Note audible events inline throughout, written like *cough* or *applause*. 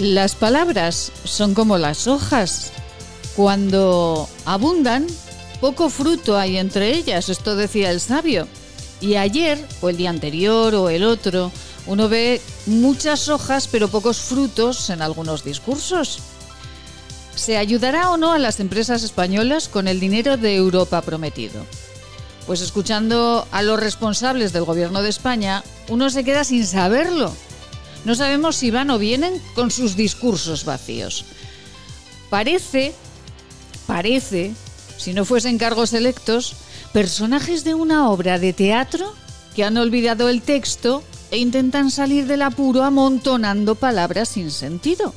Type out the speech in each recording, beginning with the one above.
Las palabras son como las hojas. Cuando abundan, poco fruto hay entre ellas, esto decía el sabio. Y ayer, o el día anterior, o el otro, uno ve muchas hojas pero pocos frutos en algunos discursos. ¿Se ayudará o no a las empresas españolas con el dinero de Europa prometido? Pues escuchando a los responsables del gobierno de España, uno se queda sin saberlo. No sabemos si van o vienen con sus discursos vacíos. Parece, parece, si no fuesen cargos electos, personajes de una obra de teatro que han olvidado el texto e intentan salir del apuro amontonando palabras sin sentido.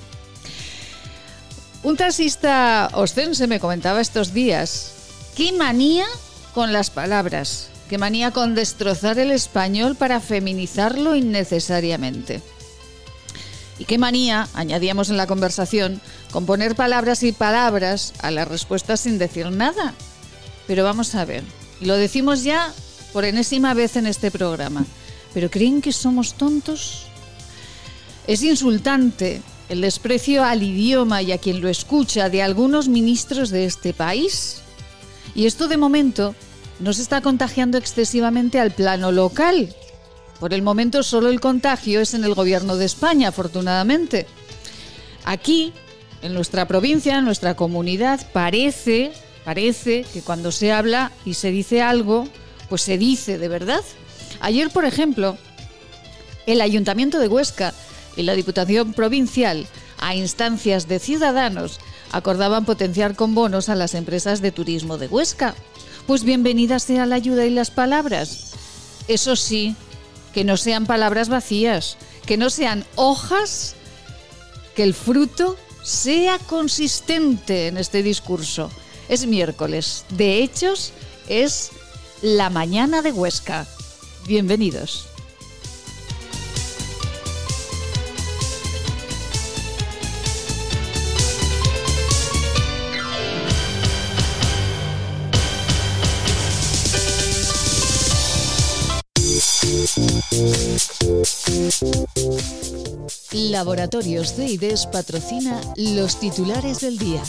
Un taxista ostense me comentaba estos días, qué manía con las palabras, qué manía con destrozar el español para feminizarlo innecesariamente. Y qué manía, añadíamos en la conversación, con poner palabras y palabras a las respuestas sin decir nada. Pero vamos a ver, y lo decimos ya por enésima vez en este programa, ¿pero creen que somos tontos? Es insultante el desprecio al idioma y a quien lo escucha de algunos ministros de este país. Y esto de momento no se está contagiando excesivamente al plano local, por el momento solo el contagio es en el gobierno de España, afortunadamente. Aquí, en nuestra provincia, en nuestra comunidad, parece, parece que cuando se habla y se dice algo, pues se dice de verdad. Ayer, por ejemplo, el Ayuntamiento de Huesca y la Diputación Provincial, a instancias de ciudadanos, acordaban potenciar con bonos a las empresas de turismo de Huesca. Pues bienvenida sea la ayuda y las palabras. Eso sí, que no sean palabras vacías, que no sean hojas, que el fruto sea consistente en este discurso. Es miércoles, de hechos es la mañana de Huesca. Bienvenidos. Laboratorios de IDES patrocina los titulares del día.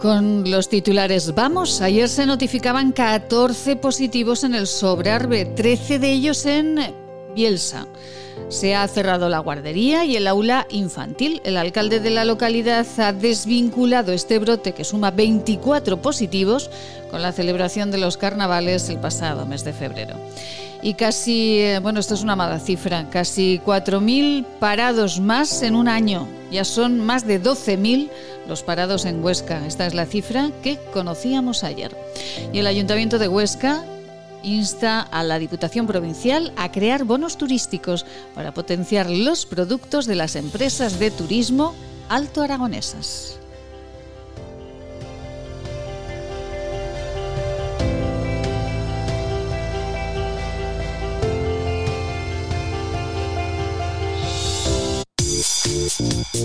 Con los titulares vamos, ayer se notificaban 14 positivos en el Sobrarbe, 13 de ellos en Bielsa. Se ha cerrado la guardería y el aula infantil. El alcalde de la localidad ha desvinculado este brote, que suma 24 positivos, con la celebración de los carnavales el pasado mes de febrero. Y casi, eh, bueno, esto es una mala cifra, casi 4.000 parados más en un año. Ya son más de 12.000 los parados en Huesca. Esta es la cifra que conocíamos ayer. Y el Ayuntamiento de Huesca insta a la Diputación Provincial a crear bonos turísticos para potenciar los productos de las empresas de turismo alto aragonesas.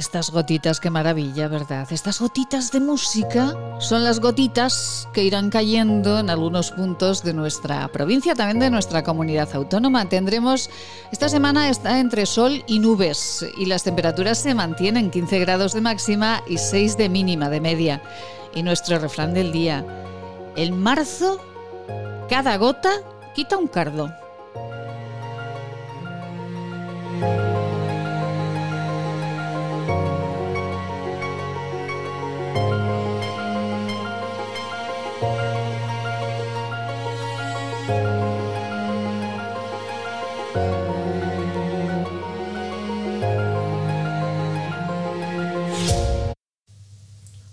Estas gotitas, qué maravilla, ¿verdad? Estas gotitas de música son las gotitas que irán cayendo en algunos puntos de nuestra provincia, también de nuestra comunidad autónoma. Tendremos, esta semana está entre sol y nubes y las temperaturas se mantienen 15 grados de máxima y 6 de mínima de media. Y nuestro refrán del día, en marzo, cada gota quita un cardo.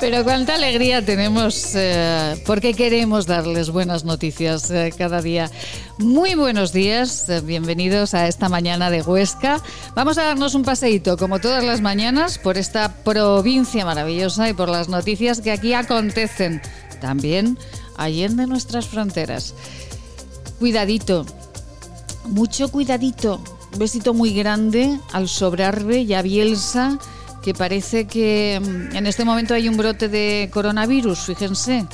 Pero cuánta alegría tenemos eh, porque queremos darles buenas noticias eh, cada día. Muy buenos días, eh, bienvenidos a esta mañana de Huesca. Vamos a darnos un paseíto, como todas las mañanas, por esta provincia maravillosa y por las noticias que aquí acontecen, también allende nuestras fronteras. Cuidadito, mucho cuidadito. Besito muy grande al Sobrarbe y a Bielsa que parece que mm, en este momento hay un brote de coronavirus, fíjense.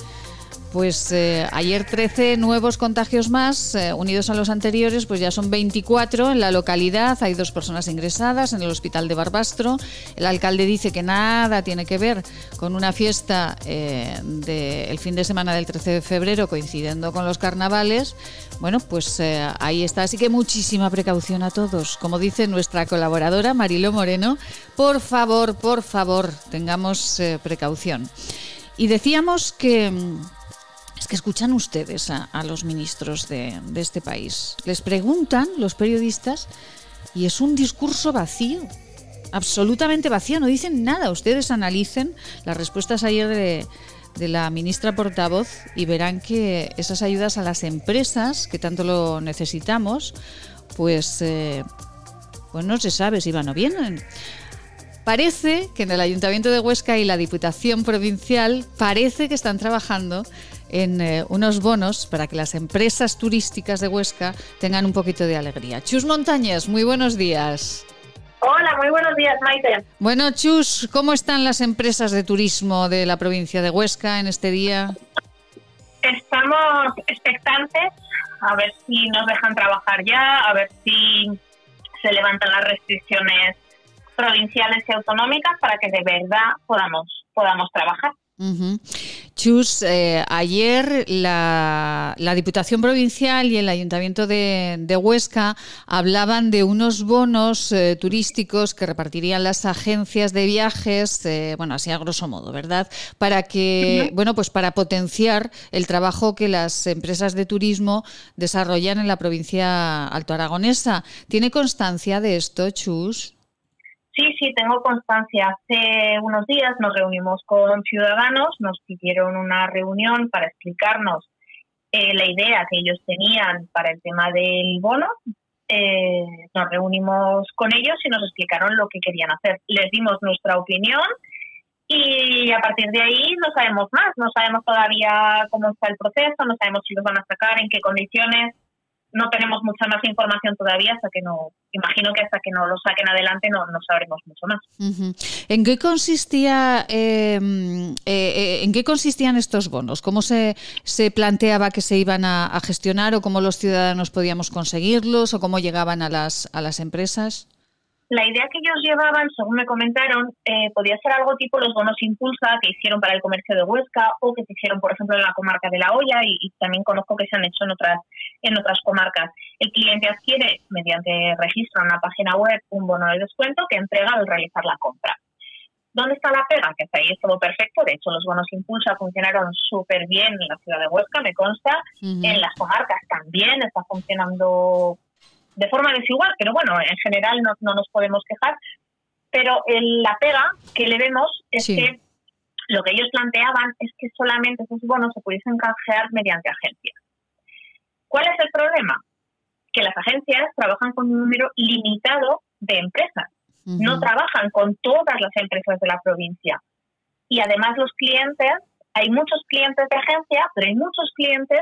Pues eh, ayer 13 nuevos contagios más, eh, unidos a los anteriores, pues ya son 24 en la localidad. Hay dos personas ingresadas en el hospital de Barbastro. El alcalde dice que nada tiene que ver con una fiesta eh, del fin de semana del 13 de febrero coincidiendo con los carnavales. Bueno, pues ahí está. Así que muchísima precaución a todos. Como dice nuestra colaboradora Marilo Moreno, por favor, por favor, tengamos precaución. Y decíamos que mm, es que escuchan ustedes a, los ministros de, este país. Les preguntan los periodistas y es un discurso vacío, absolutamente vacío, no dicen nada. Ustedes analicen las respuestas ayer de, la ministra portavoz y verán que esas ayudas a las empresas, que tanto lo necesitamos, pues, eh, pues no se sabe si van o vienen. Parece que en el Ayuntamiento de Huesca y la Diputación Provincial parece que están trabajando en eh, unos bonos para que las empresas turísticas de Huesca tengan un poquito de alegría. Chus Montañas, muy buenos días. Hola, muy buenos días, Maite. Bueno, Chus, ¿cómo están las empresas de turismo de la provincia de Huesca en este día? Estamos expectantes a ver si nos dejan trabajar ya, a ver si se levantan las restricciones provinciales y autonómicas para que de verdad podamos podamos trabajar. Chus, eh, ayer la, Diputación Provincial y el Ayuntamiento de, Huesca hablaban de unos bonos eh, turísticos que repartirían las agencias de viajes, eh, bueno, así a grosso modo, ¿verdad? Para que, bueno, pues para potenciar el trabajo que las empresas de turismo desarrollan en la provincia alto aragonesa. ¿Tiene constancia de esto, Chus? Sí, sí, tengo constancia. Hace unos días nos reunimos con ciudadanos, nos pidieron una reunión para explicarnos eh, la idea que ellos tenían para el tema del bono. Eh, nos reunimos con ellos y nos explicaron lo que querían hacer. Les dimos nuestra opinión y a partir de ahí no sabemos más. No sabemos todavía cómo está el proceso, no sabemos si los van a sacar, en qué condiciones no tenemos mucha más información todavía hasta que no, imagino que hasta que no lo saquen adelante no, no sabremos mucho más. ¿En qué consistía, em, eh, eh, en qué consistían estos bonos? ¿Cómo se, se planteaba que se iban a, gestionar o cómo los ciudadanos podíamos conseguirlos o cómo llegaban a las, a las empresas? La idea que ellos llevaban, según me comentaron, eh, podía ser algo tipo los bonos Impulsa que hicieron para el comercio de Huesca o que se hicieron, por ejemplo, en la comarca de La Hoya y, también conozco que se han hecho en otras, en otras comarcas. El cliente adquiere, mediante registro en la página web, un bono de descuento que entrega al realizar la compra. ¿Dónde está la pega? Que hasta ahí es todo perfecto. De hecho, los bonos Impulsa funcionaron súper bien en la ciudad de Huesca, me consta. En las comarcas también está funcionando de forma desigual, pero bueno, en general no, nos podemos quejar. Pero la pega que le vemos es que lo que ellos planteaban es que solamente esos bonos se pudiesen canjear mediante agencias. ¿Cuál es el problema? Que las agencias trabajan con un número limitado de empresas, no trabajan con todas las empresas de la provincia. Y además los clientes, hay muchos clientes de agencia, pero hay muchos clientes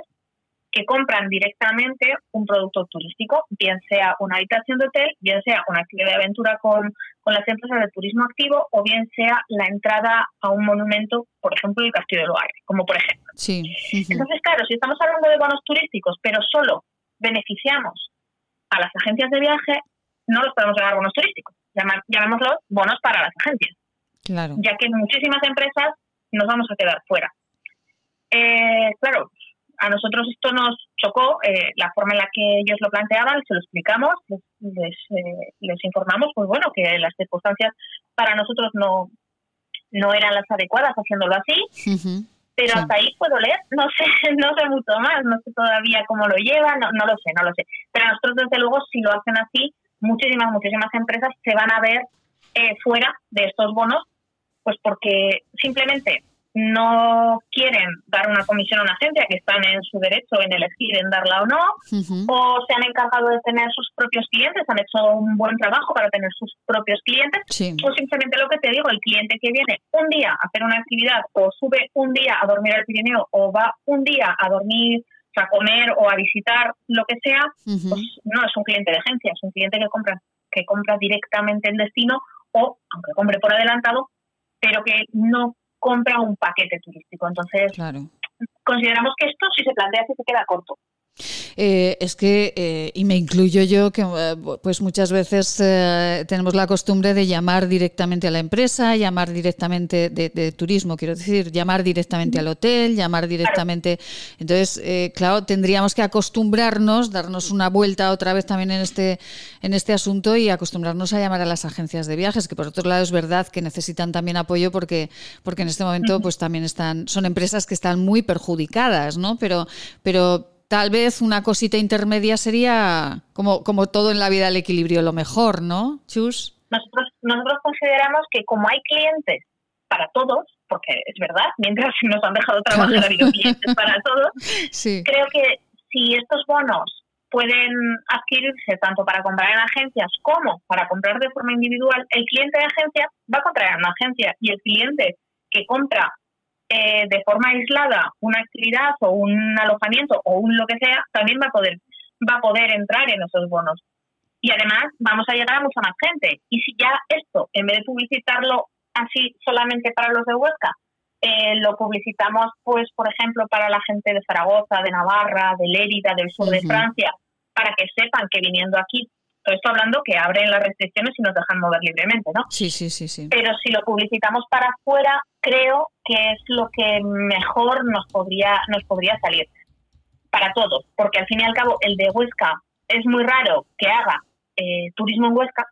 que compran directamente un producto turístico, bien sea una habitación de hotel, bien sea una actividad de aventura con, las empresas de turismo activo o bien sea la entrada a un monumento, por ejemplo, el Castillo de Loire, como por ejemplo. Sí. Entonces, claro, si estamos hablando de bonos turísticos, pero solo beneficiamos a las agencias de viaje, no los podemos llamar bonos turísticos, llamémoslos bonos para las agencias. Claro. Ya que muchísimas empresas nos vamos a quedar fuera. Eh, claro, a nosotros esto nos chocó, eh, la forma en la que ellos lo planteaban, se lo explicamos, les, eh, les, informamos, pues bueno, que las circunstancias para nosotros no, no eran las adecuadas haciéndolo así. Pero hasta ahí puedo leer, no sé, *laughs* no sé mucho más, no sé todavía cómo lo llevan, no, no lo sé, no lo sé. Pero nosotros, desde luego, si lo hacen así, muchísimas, muchísimas empresas se van a ver eh, fuera de estos bonos, pues porque simplemente no quieren dar una comisión a una agencia que están en su derecho en elegir en darla o no, o se han encargado de tener sus propios clientes, han hecho un buen trabajo para tener sus propios clientes, o simplemente lo que te digo, el cliente que viene un día a hacer una actividad o sube un día a dormir al Pirineo o va un día a dormir a comer o a visitar lo que sea, pues no es un cliente de agencia, es un cliente que compra que compra directamente el destino o aunque compre por adelantado, pero que no compra un paquete turístico. Entonces, consideramos que esto, si se plantea, se queda corto. Eh, es que, eh, y me incluyo yo, que eh, pues muchas veces tenemos la costumbre de llamar directamente a la empresa, llamar directamente de, turismo, quiero decir, llamar directamente al hotel, llamar directamente. Entonces, claro, tendríamos que acostumbrarnos, darnos una vuelta otra vez también en este, en este asunto y acostumbrarnos a llamar a las agencias de viajes, que por otro lado es verdad que necesitan también apoyo porque, porque en este momento pues también están, son empresas que están muy perjudicadas, ¿no? Pero, pero tal vez una cosita intermedia sería, como, como todo en la vida, el equilibrio lo mejor, ¿no, Chus? Nosotros, nosotros consideramos que como hay clientes para todos, porque es verdad, mientras nos han dejado trabajar ha habido clientes para *laughs* todos, creo que si estos bonos pueden adquirirse tanto para comprar en agencias como para comprar de forma individual, el cliente de agencia va a comprar en una agencia y el cliente que compra eh, de forma aislada una actividad o un alojamiento o un lo que sea, también va a poder va a poder entrar en esos bonos. Y además vamos a llegar a mucha más gente. Y si ya esto, en vez de publicitarlo así solamente para los de Huesca, eh, lo publicitamos, pues, por ejemplo, para la gente de Zaragoza, de Navarra, de Lérida, del sur de Francia, para que sepan que viniendo aquí todo esto hablando que abren las restricciones y nos dejan mover libremente, ¿no? Sí, sí, sí, sí. Pero si lo publicitamos para afuera, creo que es lo que mejor nos podría, nos podría salir para todos, porque al fin y al cabo el de Huesca es muy raro que haga eh, turismo en Huesca.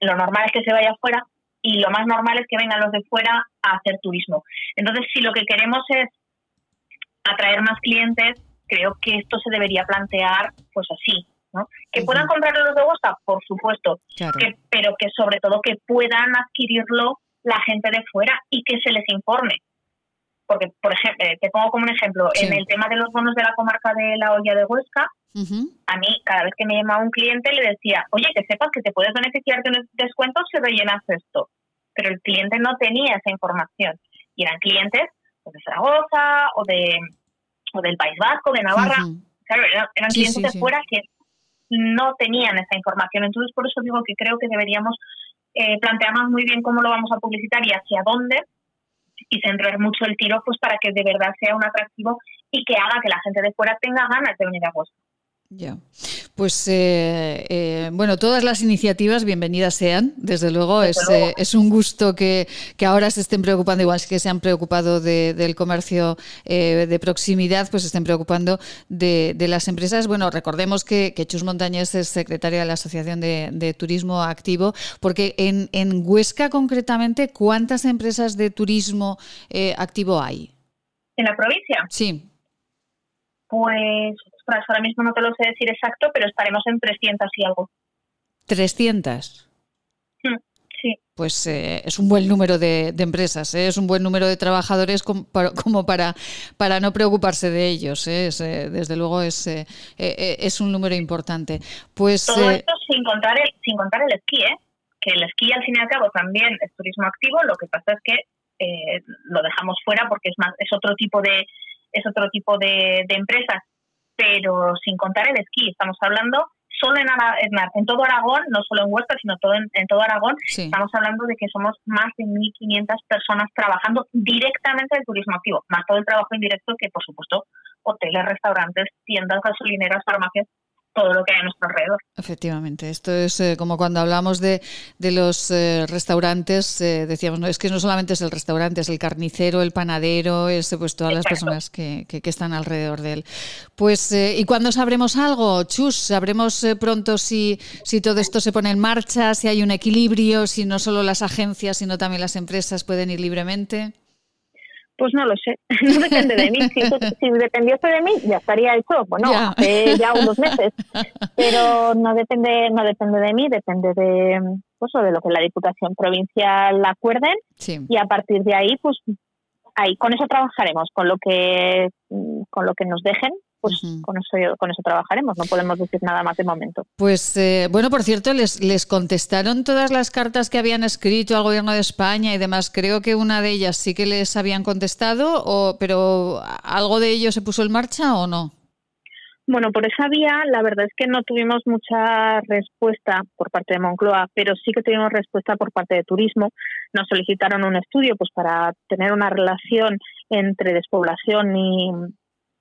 Lo normal es que se vaya afuera y lo más normal es que vengan los de fuera a hacer turismo. Entonces, si lo que queremos es atraer más clientes, creo que esto se debería plantear pues así, que puedan comprarlo los de Huesca, por supuesto, pero que sobre todo que puedan adquirirlo la gente de fuera y que se les informe. Porque, por ejemplo, eh, te pongo como un ejemplo, en el tema de los bonos de la comarca de la olla de Huesca, a mí cada vez que me llamaba un cliente le decía, oye, que sepas que te puedes beneficiar de un descuento si rellenas esto. Pero el cliente no tenía esa información. Y eran clientes de Zaragoza o de o del País Vasco, de Navarra. Claro, eran, clientes de fuera que no tenían esa información. Entonces, por eso digo que creo que deberíamos eh, plantearnos muy bien cómo lo vamos a publicitar y hacia dónde y centrar mucho el tiro pues para que de verdad sea un atractivo y que haga que la gente de fuera tenga ganas de venir a Boston. Ya. Pues eh, eh, bueno, todas las iniciativas bienvenidas sean, desde luego. es, eh, es, un gusto que, ahora se estén preocupando, igual que se han preocupado del comercio de proximidad, pues se estén preocupando de, las empresas. Bueno, recordemos que, Chus Montañez es secretaria de la Asociación de, Turismo Activo, porque en, en, Huesca concretamente, ¿cuántas empresas de turismo activo hay? ¿En la provincia? Sí. Pues ahora mismo no te lo sé decir exacto, pero estaremos en 300 y algo. ¿300? Hmm. pues eh, es un buen número de, empresas, ¿eh? es un buen número de trabajadores como para, para, no preocuparse de ellos. ¿eh? desde luego es, es un número importante. Pues, Todo esto sin contar, el, sin contar el esquí, que el esquí al fin y al cabo también es turismo activo, lo que pasa es que lo dejamos fuera porque es, más, es otro tipo de es otro tipo de, de empresas, pero sin contar el esquí, estamos hablando solo en, en, todo Aragón, no solo en Huesca, sino todo en, todo Aragón, estamos hablando de que somos más de 1.500 personas trabajando directamente en turismo activo, más todo el trabajo indirecto que, por supuesto, hoteles, restaurantes, tiendas, gasolineras, farmacias, todo lo que hay a nuestro alrededor. Efectivamente, esto es eh, como cuando hablamos de, de los eh, restaurantes, eh, decíamos, no, es que no solamente es el restaurante, es el carnicero, el panadero, es pues todas las personas que, que, están alrededor de él. Pues, ¿y cuándo sabremos algo? Chus, sabremos pronto si, si todo esto se pone en marcha, si hay un equilibrio, si no solo las agencias, sino también las empresas pueden ir libremente. Pues no lo sé, *laughs* no depende de mí. *laughs* Si, dependiese de mí, ya estaría hecho, bueno, hace ya unos meses. Pero no depende, no depende de mí, depende de, pues, de lo que la Diputación Provincial acuerden. Y a partir de ahí, pues ahí con eso trabajaremos, con lo que, con lo que nos dejen pues con, eso, con eso trabajaremos, no podemos decir nada más de momento. Pues eh, bueno, por cierto, les, les contestaron todas las cartas que habían escrito al gobierno de España y demás. Creo que una de ellas sí que les habían contestado, o, pero ¿algo de ello se puso en marcha o no? Bueno, por esa vía, la verdad es que no tuvimos mucha respuesta por parte de Moncloa, pero sí que tuvimos respuesta por parte de Turismo. Nos solicitaron un estudio pues para tener una relación entre despoblación y,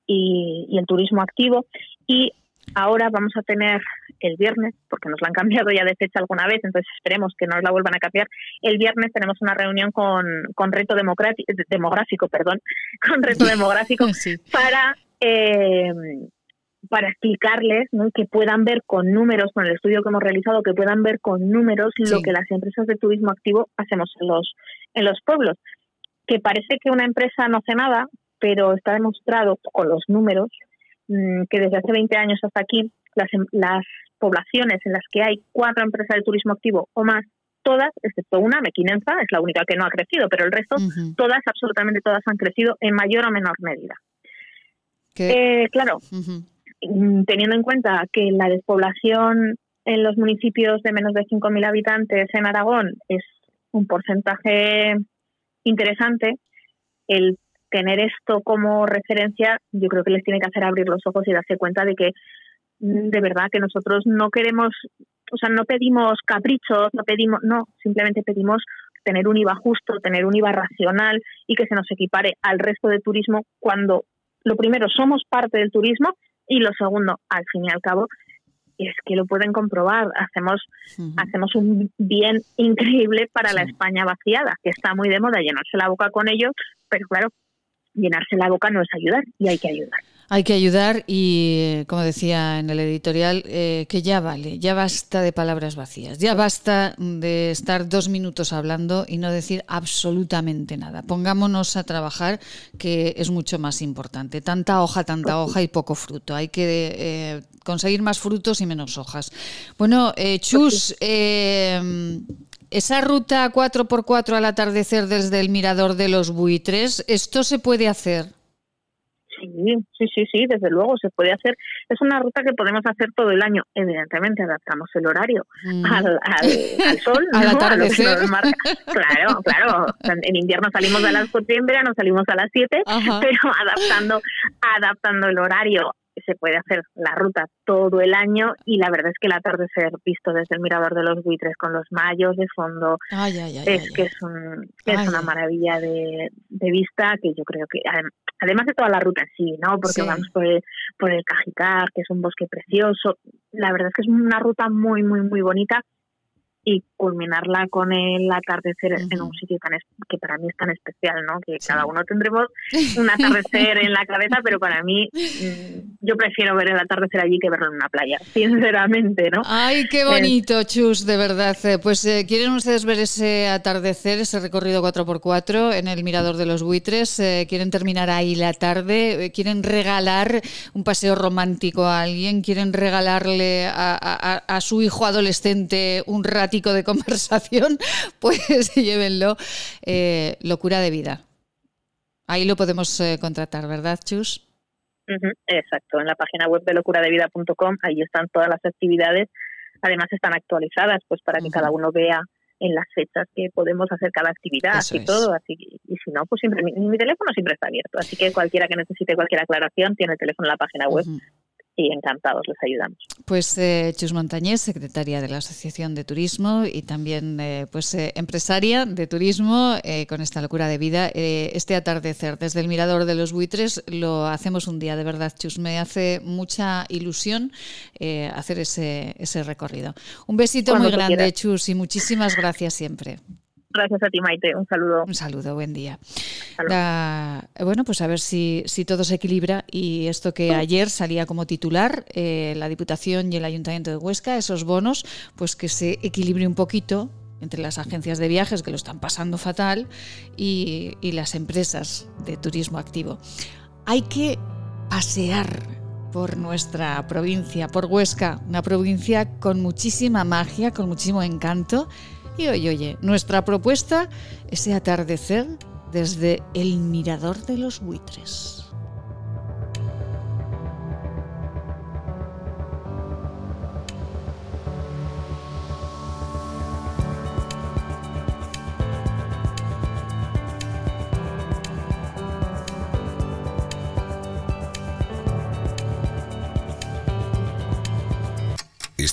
y, el turismo activo. Y ahora vamos a tener el viernes, porque nos la han cambiado ya de fecha alguna vez, entonces esperemos que no nos la vuelvan a cambiar. El viernes tenemos una reunión con, con reto demográfico, perdón, *laughs* con reto *laughs* demográfico para eh, para explicarles que puedan ver con números, con el estudio que hemos realizado, que puedan ver con números lo que las empresas de turismo activo hacemos en los, en los pueblos. Que parece que una empresa no hace nada, pero está demostrado con los números mm, que desde hace 20 años hasta aquí las, em, las poblaciones en las que hay cuatro empresas de turismo activo o más, todas, excepto una, Mequinenza, es la única que no ha crecido, pero el resto, todas, absolutamente todas han crecido en mayor o menor medida. Eh, claro, mm, teniendo en cuenta que la despoblación en los municipios de menos de 5.000 habitantes en Aragón es un porcentaje interesante, el tener esto como referencia, yo creo que les tiene que hacer abrir los ojos y darse cuenta de que mm, de verdad que nosotros no queremos, o sea, no pedimos caprichos, no pedimos, no, simplemente pedimos tener un IVA justo, tener un IVA racional y que se nos equipare al resto de turismo cuando lo primero somos parte del turismo y lo segundo, al fin y al cabo, es que lo pueden comprobar, hacemos hacemos un bien increíble para la España vaciada, que está muy de moda llenarse la boca con ellos, pero claro, llenarse la boca no es ayudar y hay que ayudar. Hay que ayudar y, como decía en el editorial, eh, que ya vale, ya basta de palabras vacías, ya basta de estar dos minutos hablando y no decir absolutamente nada. Pongámonos a trabajar, que es mucho más importante. Tanta hoja, tanta hoja y poco fruto. Hay que eh, conseguir más frutos y menos hojas. Bueno, eh, Chus, esa ruta 4x4 al atardecer desde el mirador de los buitres, ¿esto se puede hacer? Sí, sí, sí, sí, desde luego se puede hacer. Es una ruta que podemos hacer todo el año. Evidentemente adaptamos el horario mm. al, *laughs* sol, al atardecer. Claro, *laughs* claro. En invierno salimos a las 4 y en verano salimos a las 7, pero adaptando, adaptando el horario se puede hacer la ruta todo el año y la verdad es que el atardecer visto desde el mirador de los buitres con los mayos de fondo es que es, un, es una maravilla de, de, vista que yo creo que además de toda la ruta en sí, ¿no? Porque vamos por el, por el Cajicar, que es un bosque precioso, la verdad es que es una ruta muy, muy, muy bonita y culminarla con el atardecer en un sitio tan que para mí es tan especial, ¿no? Que cada uno tendremos *laughs* un atardecer en la cabeza, pero para mí mm, yo prefiero ver el atardecer allí que verlo en una playa, sinceramente, ¿no? Ay, qué bonito, Chus, de verdad. Eh, pues eh, quieren ustedes ver ese atardecer, ese recorrido 4x4 en el Mirador de los Buitres, eh, quieren terminar ahí la tarde, quieren regalar un paseo romántico a alguien, quieren regalarle a, a su hijo adolescente un ratito de conversación, *laughs* pues *laughs* llévenlo. Eh, locura de vida. Ahí lo podemos eh, contratar, ¿verdad, Chus? exacto, en la página web de locuradevida.com, ahí están todas las actividades. Además están actualizadas, pues para que cada uno vea en las fechas que podemos hacer cada actividad y todo. Así y si no, pues siempre mi, teléfono siempre está abierto. Así que cualquiera que necesite cualquier aclaración tiene el teléfono en la página web y encantados les ayudamos. Pues eh, Chus Montañés, secretaria de la Asociación de Turismo y también eh, pues eh, empresaria de turismo con esta locura de vida. este atardecer desde el Mirador de los Buitres lo hacemos un día, de verdad, Chus. Me hace mucha ilusión hacer ese, ese recorrido. Un besito muy grande, Chus, y muchísimas gracias siempre. Gracias a ti, Maite. Un saludo. Un saludo, buen día. bueno, pues a ver si, si, todo se equilibra y esto que ayer salía como titular, eh, la Diputación y el Ayuntamiento de Huesca, esos bonos, pues que se equilibre un poquito entre las agencias de viajes que lo están pasando fatal y, y las empresas de turismo activo. Hay que pasear por nuestra provincia, por Huesca, una provincia con muchísima magia, con muchísimo encanto y oye, oye, nuestra propuesta, ese atardecer desde el mirador de los buitres.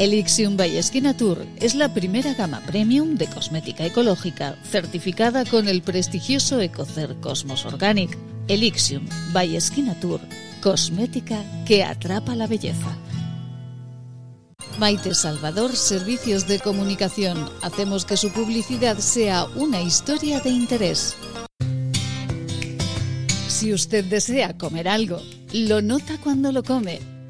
Elixium by Tour es la primera gama premium de cosmética ecológica certificada con el prestigioso Ecocer Cosmos Organic. Elixium by Tour, cosmética que atrapa la belleza. Maite Salvador, Servicios de Comunicación. Hacemos que su publicidad sea una historia de interés. Si usted desea comer algo, lo nota cuando lo come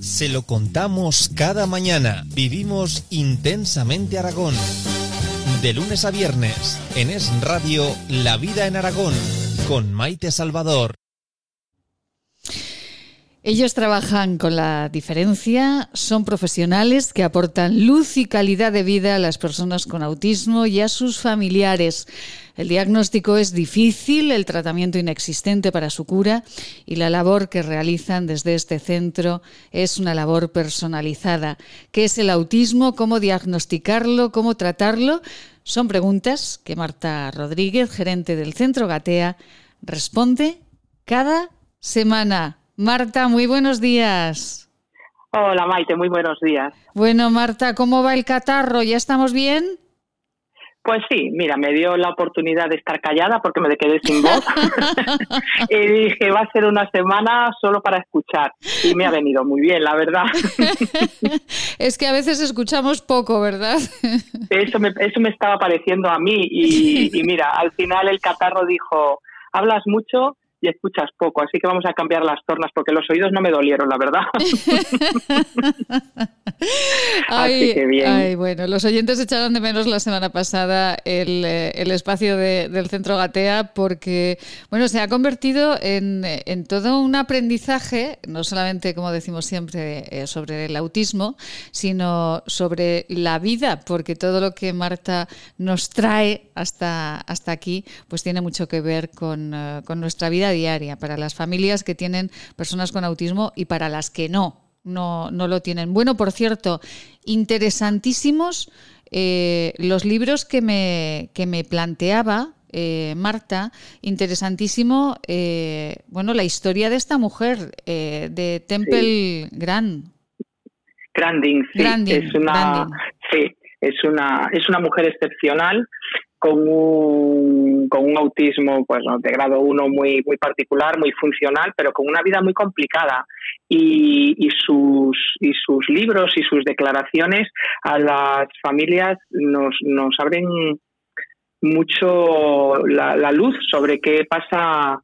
Se lo contamos cada mañana. Vivimos intensamente Aragón. De lunes a viernes, en Es Radio, La Vida en Aragón, con Maite Salvador. Ellos trabajan con la diferencia, son profesionales que aportan luz y calidad de vida a las personas con autismo y a sus familiares. El diagnóstico es difícil, el tratamiento inexistente para su cura y la labor que realizan desde este centro es una labor personalizada. ¿Qué es el autismo? ¿Cómo diagnosticarlo? ¿Cómo tratarlo? Son preguntas que Marta Rodríguez, gerente del Centro Gatea, responde cada semana. Marta, muy buenos días. Hola Maite, muy buenos días. Bueno, Marta, ¿cómo va el catarro? ¿Ya estamos bien? Pues sí, mira, me dio la oportunidad de estar callada porque me quedé sin voz. *laughs* *laughs* y dije, va a ser una semana solo para escuchar. Y me ha venido muy bien, la verdad. *laughs* es que a veces escuchamos poco, ¿verdad? eso, me, eso me estaba pareciendo a mí. Y, y mira, al final el catarro dijo, hablas mucho, y escuchas poco, así que vamos a cambiar las tornas porque los oídos no me dolieron, la verdad. *laughs* así que bien. bueno, los oyentes echaron de menos la semana pasada el, eh, espacio del Centro Gatea porque, bueno, se ha convertido en, en, todo un aprendizaje, no solamente, como decimos siempre, eh, sobre el autismo, sino sobre la vida, porque todo lo que Marta nos trae hasta, hasta aquí, pues tiene mucho que ver con, eh, con nuestra vida diaria, para las familias que tienen personas con autismo y para las que no, no, no lo tienen. Bueno, por cierto, interesantísimos eh, los libros que me, que me planteaba eh, Marta, interesantísimo, eh, bueno, la historia de esta mujer, de Temple Grand. Granding, sí, es una, sí, es una, es una mujer excepcional con un, con un autismo pues, de grado 1 muy, muy particular, muy funcional, pero con una vida muy complicada. Y, y, sus, y sus libros y sus declaraciones a las familias nos, nos abren mucho la, la luz sobre qué pasa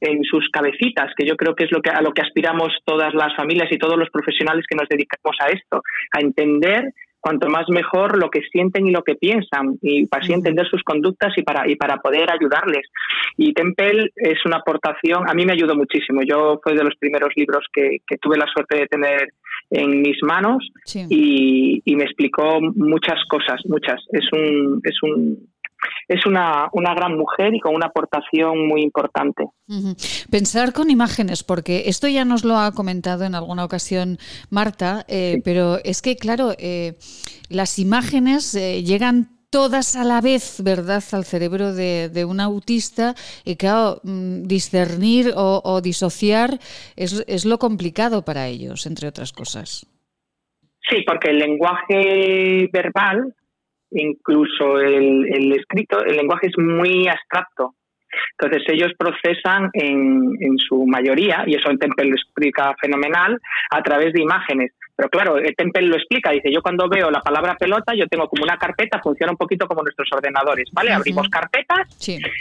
en sus cabecitas, que yo creo que es lo que, a lo que aspiramos todas las familias y todos los profesionales que nos dedicamos a esto, a entender cuanto más mejor lo que sienten y lo que piensan y para así entender sus conductas y para y para poder ayudarles. Y Temple es una aportación a mí me ayudó muchísimo. Yo fue de los primeros libros que, tuve la suerte de tener en mis manos y, y, me explicó muchas cosas muchas. Es un es un es una, una gran mujer y con una aportación muy importante. Pensar con imágenes, porque esto ya nos lo ha comentado en alguna ocasión Marta, eh, pero es que, claro, eh, las imágenes eh, llegan todas a la vez, ¿verdad?, al cerebro de, un autista y claro, mm, discernir o, o disociar es, es, lo complicado para ellos, entre otras cosas. Sí, porque el lenguaje verbal incluso el, escrito, el lenguaje es muy abstracto. Entonces ellos procesan en, en su mayoría, y eso en Temple lo explica fenomenal, a través de imágenes. Pero claro, Temple lo explica, dice, yo cuando veo la palabra pelota, yo tengo como una carpeta, funciona un poquito como nuestros ordenadores, ¿vale? Abrimos carpetas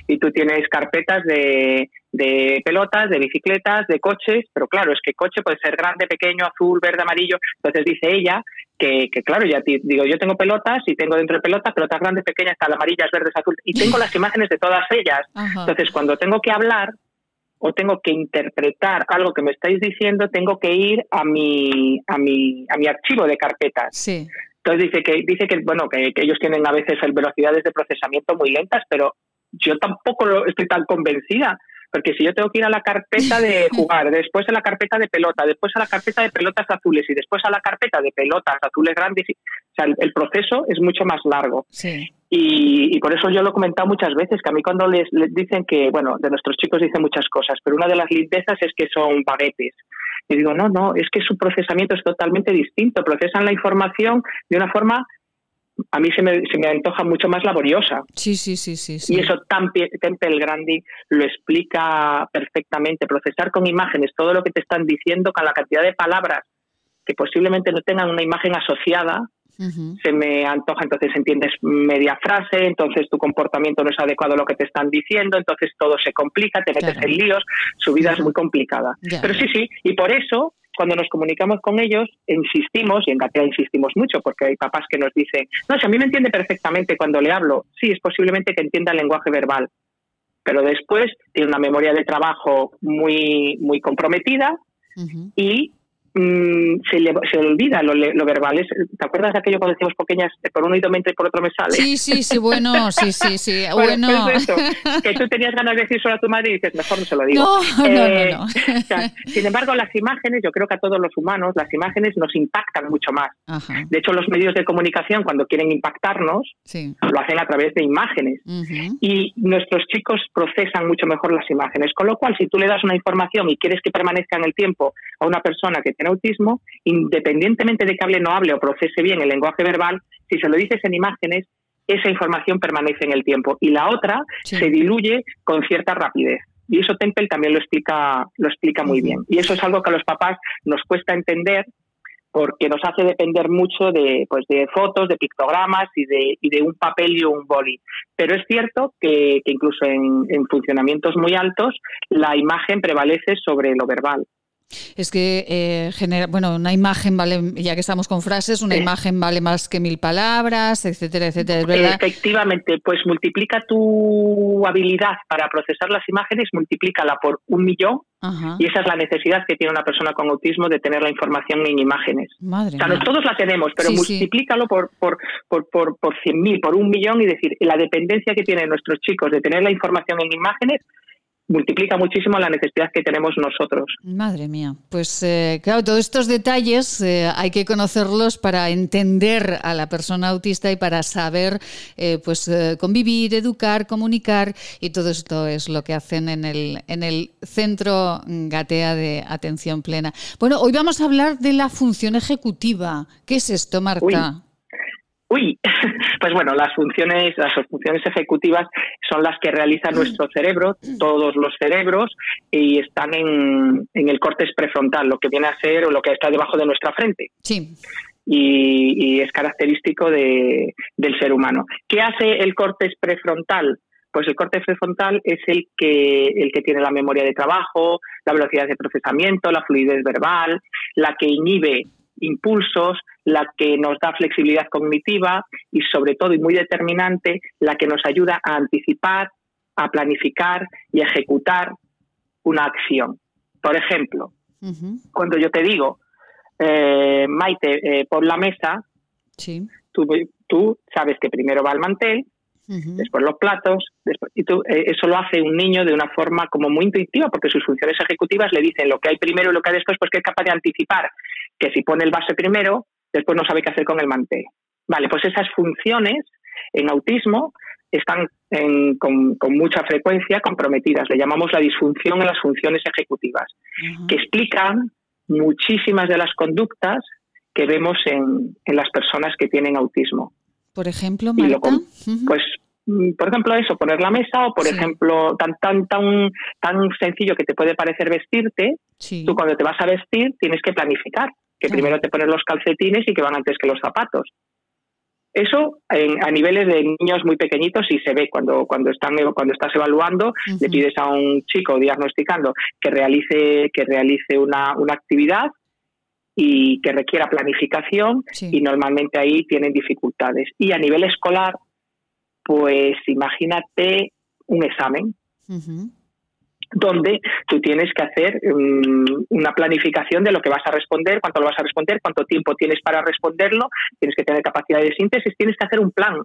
y tú tienes carpetas de, de pelotas, de bicicletas, de coches, pero claro, es que coche puede ser grande, pequeño, azul, verde, amarillo. Entonces dice ella que, que claro, ya digo, yo tengo pelotas y tengo dentro de pelotas pelotas grandes, pequeñas, tal, amarillas, verdes, azules, y tengo las imágenes de todas ellas. Entonces, cuando tengo que hablar o tengo que interpretar algo que me estáis diciendo, tengo que ir a mi, a mi, a mi archivo de carpetas. Sí. Entonces dice que, dice que bueno, que, que ellos tienen a veces velocidades de procesamiento muy lentas, pero yo tampoco estoy tan convencida porque si yo tengo que ir a la carpeta de *laughs* jugar, después a la carpeta de pelota, después a la carpeta de pelotas azules y después a la carpeta de pelotas azules grandes, o sea, el, proceso es mucho más largo. Y, por eso yo lo he comentado muchas veces, que a mí cuando les, dicen que, bueno, de nuestros chicos dicen muchas cosas, pero una de las lindezas es que son baguetes. Y digo, no, no, es que su procesamiento es totalmente distinto. Procesan la información de una forma a mí se me, se me antoja mucho más laboriosa. Sí, sí, sí, sí. Y eso Temple Grandi lo explica perfectamente. Procesar con imágenes todo lo que te están diciendo con la cantidad de palabras que posiblemente no tengan una imagen asociada, se me antoja, entonces entiendes media frase, entonces tu comportamiento no es adecuado a lo que te están diciendo, entonces todo se complica, te metes en líos, su vida es muy complicada. Pero sí, sí, y por eso cuando nos comunicamos con ellos, insistimos, y en Gatea insistimos mucho, porque hay papás que nos dicen, no, si a mí me entiende perfectamente cuando le hablo, sí, es posiblemente que entienda el lenguaje verbal, pero después tiene una memoria de trabajo muy, muy comprometida y Mm, se, le, se olvida lo, lo, verbal. ¿Te acuerdas de aquello cuando decimos pequeñas, por un oído me entra y por otro me sale? Sí, sí, sí, bueno, sí, sí, sí. *laughs* Bueno, pues eso, que tú tenías ganas de decir solo a tu madre y dices, mejor no se lo digo. No, no, no. no. sin embargo, las imágenes, yo creo que a todos los humanos, las imágenes nos impactan mucho más. De hecho, los medios de comunicación, cuando quieren impactarnos, lo hacen a través de imágenes. Y nuestros chicos procesan mucho mejor las imágenes. Con lo cual, si tú le das una información y quieres que permanezca en el tiempo a una persona que en autismo, independientemente de que hable, no hable o procese bien el lenguaje verbal, si se lo dices en imágenes, esa información permanece en el tiempo. Y la otra se diluye con cierta rapidez. Y eso Temple también lo explica, lo explica muy bien. Y eso es algo que a los papás nos cuesta entender porque nos hace depender mucho de, pues, de fotos, de pictogramas y de, y de un papel y un boli. Pero es cierto que, que incluso en, en funcionamientos muy altos la imagen prevalece sobre lo verbal. Es que eh, genera, bueno, una imagen vale, ya que estamos con frases, una imagen vale más que mil palabras, etcétera, etcétera, ¿es verdad? Efectivamente, pues multiplica tu habilidad para procesar las imágenes, multiplícala por un millón y esa es la necesidad que tiene una persona con autismo de tener la información en imágenes. Madre o sea, todos la tenemos, pero multiplícalo por, por, por, por, por 100.000, por un millón y decir, la dependencia que tienen nuestros chicos de tener la información en imágenes multiplica muchísimo la necesidad que tenemos nosotros. Madre mía, pues eh, claro, todos estos detalles eh, hay que conocerlos para entender a la persona autista y para saber eh, pues convivir, educar, comunicar y todo esto es lo que hacen en el, en el Centro Gatea de Atención Plena. Bueno, hoy vamos a hablar de la función ejecutiva. ¿Qué es esto, Marta? Uy, *laughs* pues bueno, las funciones, las funciones ejecutivas son las que realiza nuestro cerebro, todos los cerebros, y están en, el córtex prefrontal, lo que viene a ser o lo que está debajo de nuestra frente. Sí. Y, es característico de, del ser humano. ¿Qué hace el córtex prefrontal? Pues el córtex prefrontal es el que, el que tiene la memoria de trabajo, la velocidad de procesamiento, la fluidez verbal, la que inhibe impulsos, la que nos da flexibilidad cognitiva y sobre todo y muy determinante, la que nos ayuda a anticipar, a planificar y ejecutar una acción. Por ejemplo, cuando yo te digo, eh, Maite, eh, por la mesa, tú, tú sabes que primero va el mantel, después los platos, después, y tú, eh, eso lo hace un niño de una forma como muy intuitiva, porque sus funciones ejecutivas le dicen lo que hay primero y lo que hay después, pues que es capaz de anticipar que si pone el vaso primero, después no sabe qué hacer con el mantel. Vale, pues esas funciones en autismo están con, mucha frecuencia comprometidas. Le llamamos la disfunción en las funciones ejecutivas, que explican muchísimas de las conductas que vemos en, en las personas que tienen autismo. Por ejemplo, Marta. Pues mm, por ejemplo eso, poner la mesa o por ejemplo tan tan tan tan sencillo que te puede parecer vestirte, tú cuando te vas a vestir tienes que planificar, que primero te pones los calcetines y que van antes que los zapatos. Eso a niveles de niños muy pequeñitos sí se ve cuando cuando están cuando estás evaluando, le pides a un chico diagnosticando que realice que realice una, una actividad y que requiera planificación y normalmente ahí tienen dificultades. Y a nivel escolar, pues imagínate un examen donde tú tienes que hacer mm, una planificación de lo que vas a responder, cuánto lo vas a responder, cuánto tiempo tienes para responderlo, tienes que tener capacidad de síntesis, tienes que hacer un plan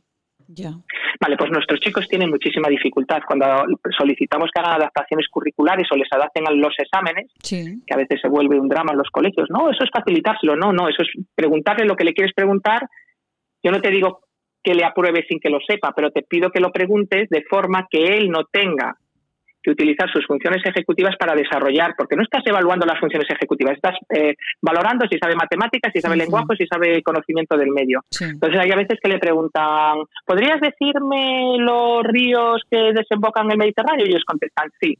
Vale, pues nuestros chicos tienen muchísima dificultad cuando solicitamos que hagan adaptaciones curriculares o les adapten a los exámenes, que a veces se vuelve un drama en los colegios. No, eso es facilitárselo, no, no, eso es preguntarle lo que le quieres preguntar. Yo no te digo que le apruebe sin que lo sepa, pero te pido que lo preguntes de forma que él no tenga utilizar sus funciones ejecutivas para desarrollar, porque no estás evaluando las funciones ejecutivas, estás eh, valorando si sabe matemáticas, si sabe lenguaje, si sabe conocimiento del medio. Entonces hay a veces que le preguntan, ¿podrías decirme los ríos que desembocan en el Mediterráneo? Y ellos contestan, sí.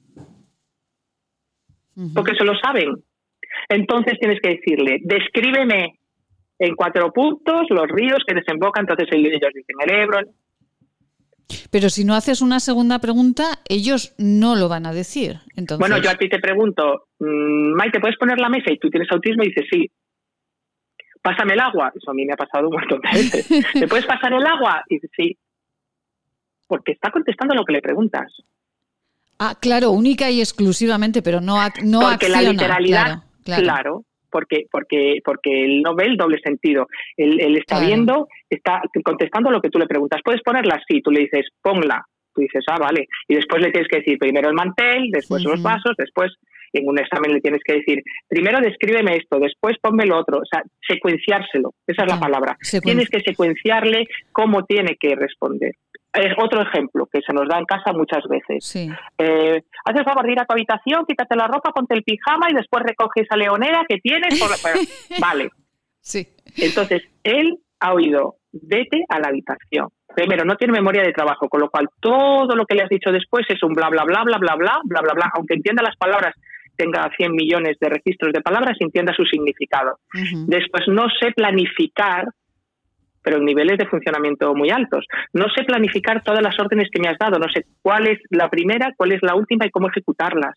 Porque se lo saben. Entonces tienes que decirle, descríbeme en cuatro puntos los ríos que desembocan, entonces ellos dicen el Ebro, pero si no haces una segunda pregunta, ellos no lo van a decir. Entonces... Bueno, yo a ti te pregunto, mm, Maite, ¿puedes poner la mesa? Y tú tienes autismo y dices sí. Pásame el agua. Eso a mí me ha pasado un montón de veces. *laughs* ¿Me puedes pasar el agua? Y dices sí. Porque está contestando lo que le preguntas. Ah, claro, única y exclusivamente, pero no, no Porque la literalidad, claro porque, porque, porque él no ve el doble sentido. Él, está viendo, está contestando lo que tú le preguntas. ¿Puedes ponerla? Sí, tú le dices, ponla. Tú dices, ah, vale. Y después le tienes que decir primero el mantel, después los vasos, después en un examen le tienes que decir, primero descríbeme esto, después ponme lo otro. O sea, secuenciárselo. Esa es la palabra. tienes que secuenciarle cómo tiene que responder es otro ejemplo que se nos da en casa muchas veces. Sí. Eh, haz el favor de ir a tu habitación, quítate la ropa, ponte el pijama y después recoge esa leonera que tienes. *laughs* vale. Sí. Entonces, él ha oído, vete a la habitación. Primero, no tiene memoria de trabajo, con lo cual todo lo que le has dicho después es un bla, bla, bla, bla, bla, bla, bla, bla, bla, aunque entienda las palabras tenga 100 millones de registros de palabras y entienda su significado. Después, no sé planificar, pero en niveles de funcionamiento muy altos. No sé planificar todas las órdenes que me has dado. No sé cuál es la primera, cuál es la última y cómo ejecutarlas.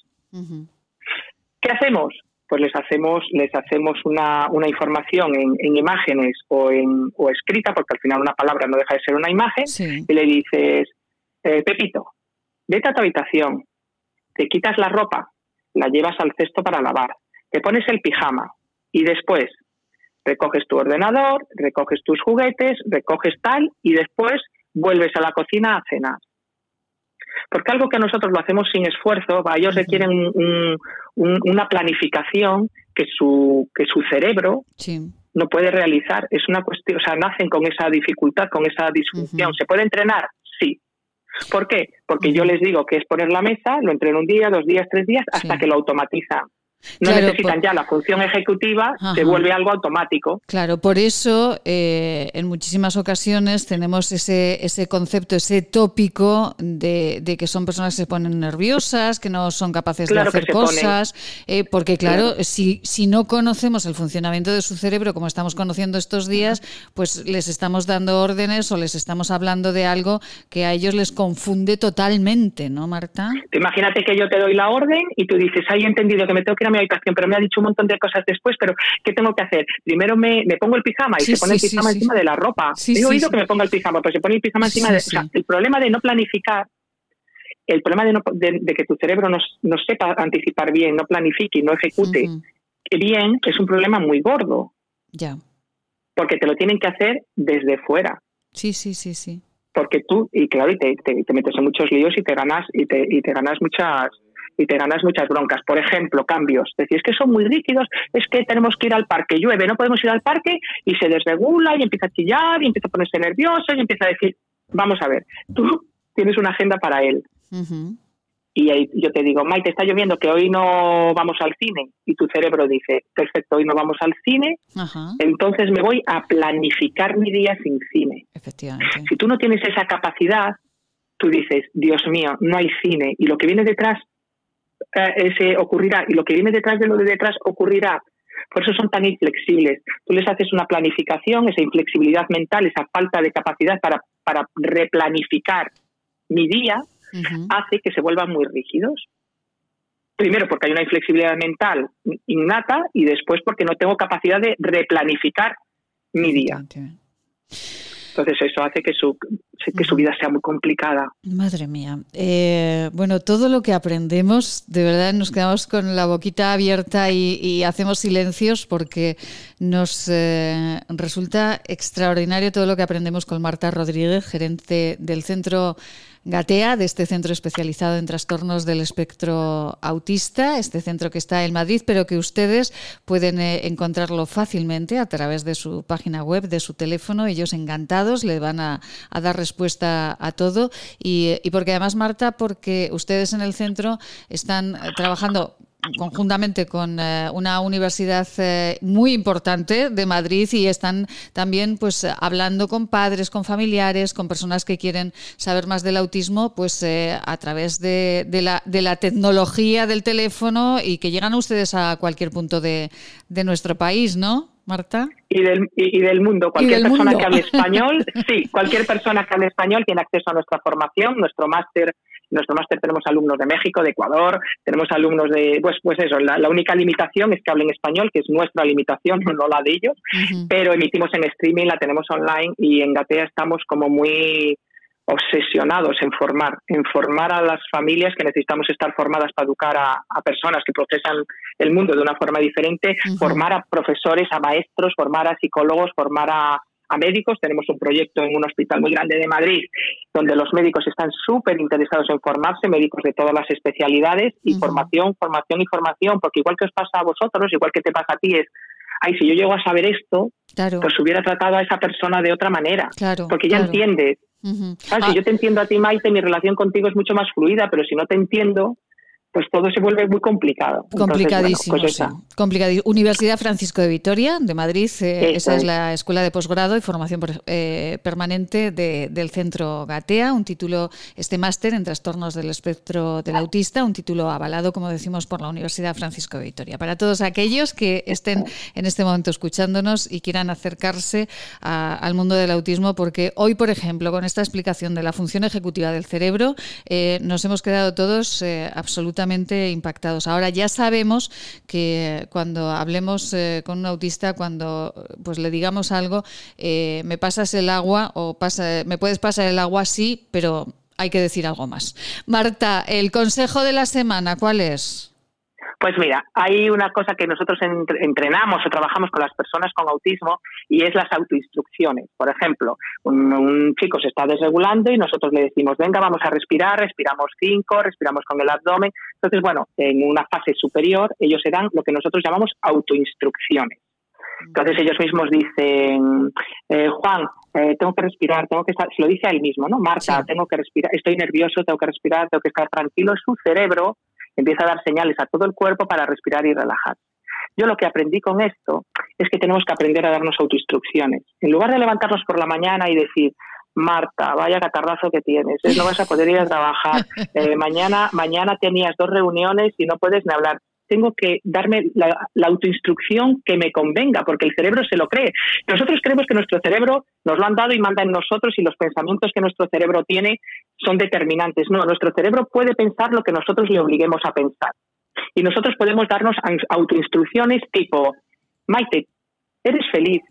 ¿Qué hacemos? Pues les hacemos, les hacemos una, una información en, imágenes o, en, o escrita, porque al final una palabra no deja de ser una imagen, y le dices, eh, Pepito, vete a tu habitación, te quitas la ropa, la llevas al cesto para lavar, te pones el pijama y después recoges tu ordenador, recoges tus juguetes, recoges tal y después vuelves a la cocina a cenar. Porque algo que nosotros lo hacemos sin esfuerzo, va, ellos requieren una planificación que su, que su cerebro no puede realizar. Es una cuestión, o sea, nacen con esa dificultad, con esa disfunción. ¿Se puede entrenar? Sí. ¿Por qué? Porque yo les digo que es poner la mesa, lo entreno un día, dos días, tres días, hasta que lo automatiza. No necesitan ya la función ejecutiva, se vuelve algo automático. Claro, por eso eh, en muchísimas ocasiones tenemos ese, ese concepto, ese tópico de, que son personas que se ponen nerviosas, que no son capaces de hacer cosas, eh, porque claro, Si, si no conocemos el funcionamiento de su cerebro como estamos conociendo estos días, pues les estamos dando órdenes o les estamos hablando de algo que a ellos les confunde totalmente, ¿no, Marta? Imagínate que yo te doy la orden y tú dices, hay entendido que me tengo que mi habitación, pero me ha dicho un montón de cosas después, pero ¿qué tengo que hacer? Primero me, pongo el pijama y se pone el pijama encima de la ropa. He oído que me ponga el pijama, pero se pone el pijama encima de... O sea, el problema de no planificar, el problema de, de, que tu cerebro no, no, sepa anticipar bien, no planifique y no ejecute bien, es un problema muy gordo. Ya. Porque te lo tienen que hacer desde fuera. Sí, sí, sí, sí. Porque tú, y claro, y te, te, metes en muchos líos y te ganas, y te, y te ganas muchas y te ganas muchas broncas. Por ejemplo, cambios. Decís es que son muy rígidos, es que tenemos que ir al parque, llueve, no podemos ir al parque y se desregula y empieza a chillar y empieza a ponerse nervioso y empieza a decir, vamos a ver, tú *laughs* tienes una agenda para él. Y ahí yo te digo, Maite, está lloviendo que hoy no vamos al cine. Y tu cerebro dice, perfecto, hoy no vamos al cine. Entonces me voy a planificar mi día sin cine. Efectivamente. Si tú no tienes esa capacidad, tú dices, Dios mío, no hay cine. Y lo que viene detrás eh, se ocurrirá y lo que viene detrás de lo de detrás ocurrirá. Por eso son tan inflexibles. Tú les haces una planificación, esa inflexibilidad mental, esa falta de capacidad para, para replanificar mi día, hace que se vuelvan muy rígidos. Primero porque hay una inflexibilidad mental innata y después porque no tengo capacidad de replanificar mi día. Entonces eso hace que su, que su vida sea muy complicada. Madre mía. Eh, bueno, todo lo que aprendemos, de verdad nos quedamos con la boquita abierta y, hacemos silencios porque nos eh, resulta extraordinario todo lo que aprendemos con Marta Rodríguez, gerente del Centro Gatea, de este centro especializado en trastornos del espectro autista, este centro que está en Madrid, pero que ustedes pueden eh, encontrarlo fácilmente a través de su página web, de su teléfono. Ellos encantados le van a, dar respuesta a todo. Y, y porque además, Marta, porque ustedes en el centro están eh, trabajando conjuntamente con eh, una universidad eh, muy importante de Madrid y están también pues hablando con padres, con familiares, con personas que quieren saber más del autismo, pues eh, a través de, la, de la tecnología del teléfono y que llegan ustedes a cualquier punto de, de nuestro país, ¿no? Marta. Y del, y, del mundo. Cualquier persona que hable español, *laughs* sí, cualquier persona que hable español tiene acceso a nuestra formación, nuestro máster nuestro máster tenemos alumnos de México, de Ecuador, tenemos alumnos de, pues, pues eso, la, única limitación es que hablen español, que es nuestra limitación, *laughs* no la de ellos, pero emitimos en streaming, la tenemos online y en Gatea estamos como muy obsesionados en formar, en formar a las familias que necesitamos estar formadas para educar a, personas que procesan el mundo de una forma diferente, formar a profesores, a maestros, formar a psicólogos, formar a, a médicos. Tenemos un proyecto en un hospital muy grande de Madrid donde los médicos están súper interesados en formarse, médicos de todas las especialidades y formación, formación y formación, porque igual que os pasa a vosotros, igual que te pasa a ti es, ay, si yo llego a saber esto, pues hubiera tratado a esa persona de otra manera, porque ya entiendes. Si ah. yo te entiendo a ti, Maite, mi relación contigo es mucho más fluida, pero si no te entiendo, pues todo se vuelve muy complicado. Complicadísimo, pues Universidad Francisco de Vitoria, de Madrid, eh, esa es, la escuela de posgrado y formación eh, permanente del Centro Gatea, un título, este máster en trastornos del espectro del autista, un título avalado, como decimos, por la Universidad Francisco de Vitoria. Para todos aquellos que estén en este momento escuchándonos y quieran acercarse al mundo del autismo, porque hoy, por ejemplo, con esta explicación de la función ejecutiva del cerebro, eh, nos hemos quedado todos absolutamente impactados. Ahora ya sabemos que cuando hablemos eh, con un autista, cuando pues le digamos algo, eh, me pasas el agua o pasa, me puedes pasar el agua, sí, pero hay que decir algo más. Marta, el consejo de la semana, ¿cuál es? Pues mira, hay una cosa que nosotros entrenamos o trabajamos con las personas con autismo y es las autoinstrucciones. Por ejemplo, un, chico se está desregulando y nosotros le decimos, venga, vamos a respirar, respiramos cinco, respiramos con el abdomen. Entonces, bueno, en una fase superior ellos serán lo que nosotros llamamos autoinstrucciones. Entonces ellos mismos dicen, eh, Juan, eh, tengo que respirar, tengo que estar, se lo dice a él mismo, ¿no? Marta, tengo que respirar, estoy nervioso, tengo que respirar, tengo que estar tranquilo. Es su cerebro empieza a dar señales a todo el cuerpo para respirar y relajar. Yo lo que aprendí con esto es que tenemos que aprender a darnos autoinstrucciones. En lugar de levantarnos por la mañana y decir, Marta, vaya catarrazo que tienes, no vas a poder ir a trabajar, *laughs* eh, mañana, mañana tenías dos reuniones y no puedes ni hablar tengo que darme la, autoinstrucción que me convenga, porque el cerebro se lo cree. Nosotros creemos que nuestro cerebro nos lo han dado y manda en nosotros y los pensamientos que nuestro cerebro tiene son determinantes. No, nuestro cerebro puede pensar lo que nosotros le obliguemos a pensar. Y nosotros podemos darnos autoinstrucciones tipo, Maite, eres feliz,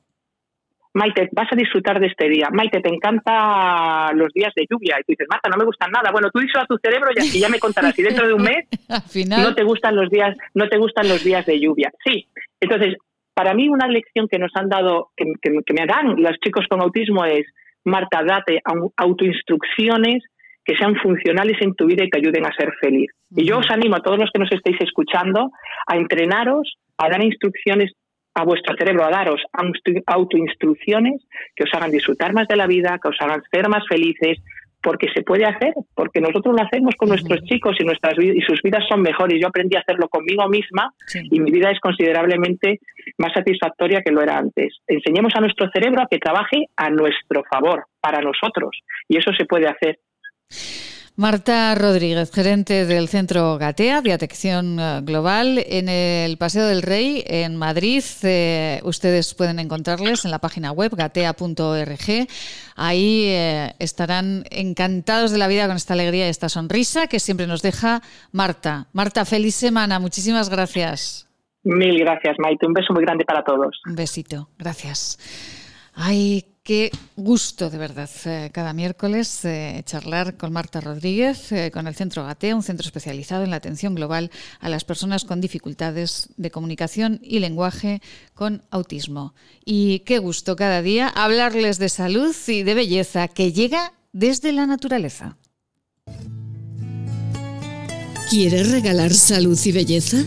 Maite, vas a disfrutar de este día. Maite, te encanta los días de lluvia. Y tú dices, Marta, no me gustan nada. Bueno, tú dices a tu cerebro y ya me contarás. Y dentro de un mes *laughs* no te gustan los días, no te gustan los días de lluvia. Sí. Entonces, para mí una lección que nos han dado, que, me dan los chicos con autismo es, Marta, date autoinstrucciones que sean funcionales en tu vida y te ayuden a ser feliz. Y yo os animo a todos los que nos estéis escuchando a entrenaros, a dar instrucciones a vuestro cerebro a daros autoinstrucciones que os hagan disfrutar más de la vida, que os hagan ser más felices, porque se puede hacer, porque nosotros lo hacemos con nuestros chicos y nuestras y sus vidas son mejores. Yo aprendí a hacerlo conmigo misma y mi vida es considerablemente más satisfactoria que lo era antes. Enseñemos a nuestro cerebro a que trabaje a nuestro favor, para nosotros, y eso se puede hacer. Marta Rodríguez, gerente del Centro Gatea de Atención eh, Global en el Paseo del Rey en Madrid. Eh, ustedes pueden encontrarles en la página web gatea.org. Ahí eh, estarán encantados de la vida con esta alegría y esta sonrisa que siempre nos deja Marta. Marta, feliz semana. Muchísimas gracias. Mil gracias, Maite. Un beso muy grande para todos. Un besito. Gracias. Ay, Qué gusto, de verdad, eh, cada miércoles eh, charlar con Marta Rodríguez, eh, con el Centro Gatea, un centro especializado en la atención global a las personas con dificultades de comunicación y lenguaje con autismo. Y qué gusto cada día hablarles de salud y de belleza que llega desde la naturaleza. ¿Quieres regalar salud y belleza?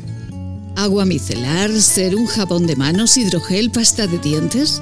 ¿Agua micelar, ser un jabón de manos, hidrogel, pasta de dientes?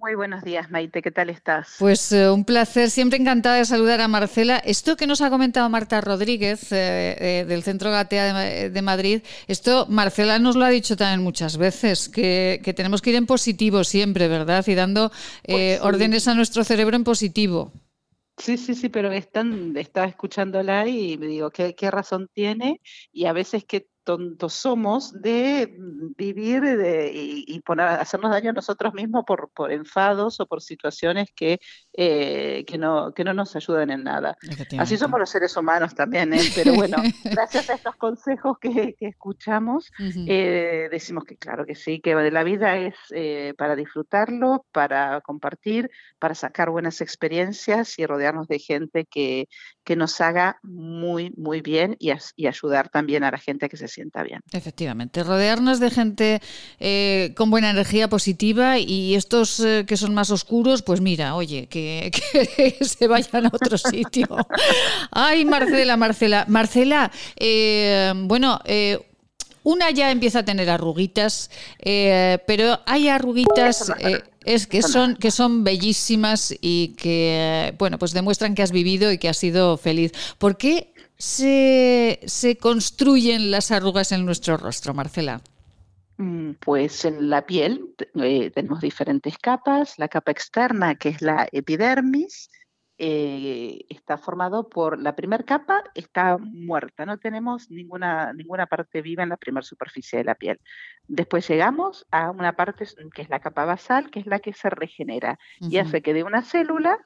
Muy buenos días, Maite, ¿qué tal estás? Pues eh, un placer, siempre encantada de saludar a Marcela. Esto que nos ha comentado Marta Rodríguez eh, eh, del Centro Gatea de, Madrid, esto Marcela nos lo ha dicho también muchas veces, que, tenemos que ir en positivo siempre, ¿verdad? Y dando pues órdenes a nuestro cerebro en positivo. Sí, sí, sí, pero están, estaba escuchándola y me digo, ¿qué, ¿qué razón tiene? Y a veces que tontos somos de vivir y, poner, hacernos daño a nosotros mismos por, por enfados o por situaciones que, eh, que, no, que no nos ayudan en nada. Así somos los seres humanos también, ¿eh? pero bueno, *laughs* gracias a estos consejos que, escuchamos, eh, decimos que claro que sí, que la vida es para disfrutarlo, para compartir, para sacar buenas experiencias y rodearnos de gente que, que nos haga muy, muy bien y, y ayudar también a la gente que se sienta bien. Efectivamente, rodearnos de gente con buena energía positiva y estos que son más oscuros, pues mira, oye, que, *laughs* que se vayan a otro sitio. Ay, Marcela, Marcela, Marcela, eh, bueno, una ya empieza a tener arruguitas, pero hay arruguitas es que son que son bellísimas y que bueno pues demuestran que has vivido y que has sido feliz. ¿Por qué se, se construyen las arrugas en nuestro rostro, Marcela? Mm, pues en la piel eh, tenemos diferentes capas. La capa externa, que es la epidermis, eh, está formado por la primera capa, está muerta, no tenemos ninguna, ninguna parte viva en la primera superficie de la piel. Después llegamos a una parte que es la capa basal, que es la que se regenera y hace que de una célula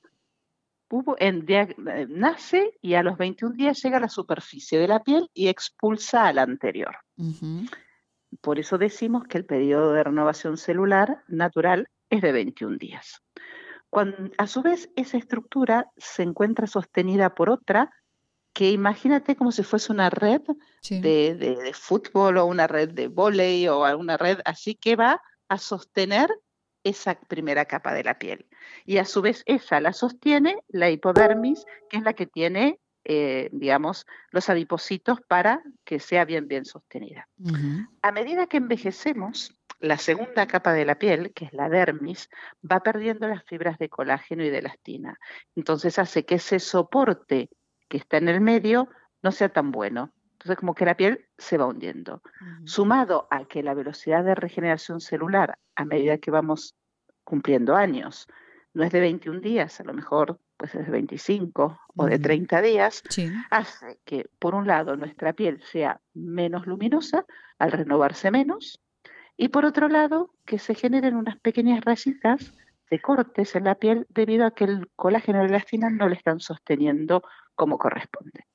en, eh, nace y a los 21 días llega a la superficie de la piel y expulsa a la anterior. Por eso decimos que el periodo de renovación celular natural es de 21 días a su vez, esa estructura se encuentra sostenida por otra que imagínate como si fuese una red de, fútbol o una red de volei o alguna red así que va a sostener esa primera capa de la piel. Y a su vez esa la sostiene la hipodermis, que es la que tiene, eh, digamos, los adipocitos para que sea bien, bien sostenida. A medida que envejecemos, la segunda capa de la piel, que es la dermis, va perdiendo las fibras de colágeno y de elastina. Entonces hace que ese soporte que está en el medio no sea tan bueno. Entonces como que la piel se va hundiendo. Sumado a que la velocidad de regeneración celular, a medida que vamos cumpliendo años, no es de 21 días, a lo mejor pues de 25 o de 30 días, hace que por un lado nuestra piel sea menos luminosa al renovarse menos y por otro lado, que se generen unas pequeñas rayitas de cortes en la piel debido a que el colágeno y la elastina no le están sosteniendo como corresponde.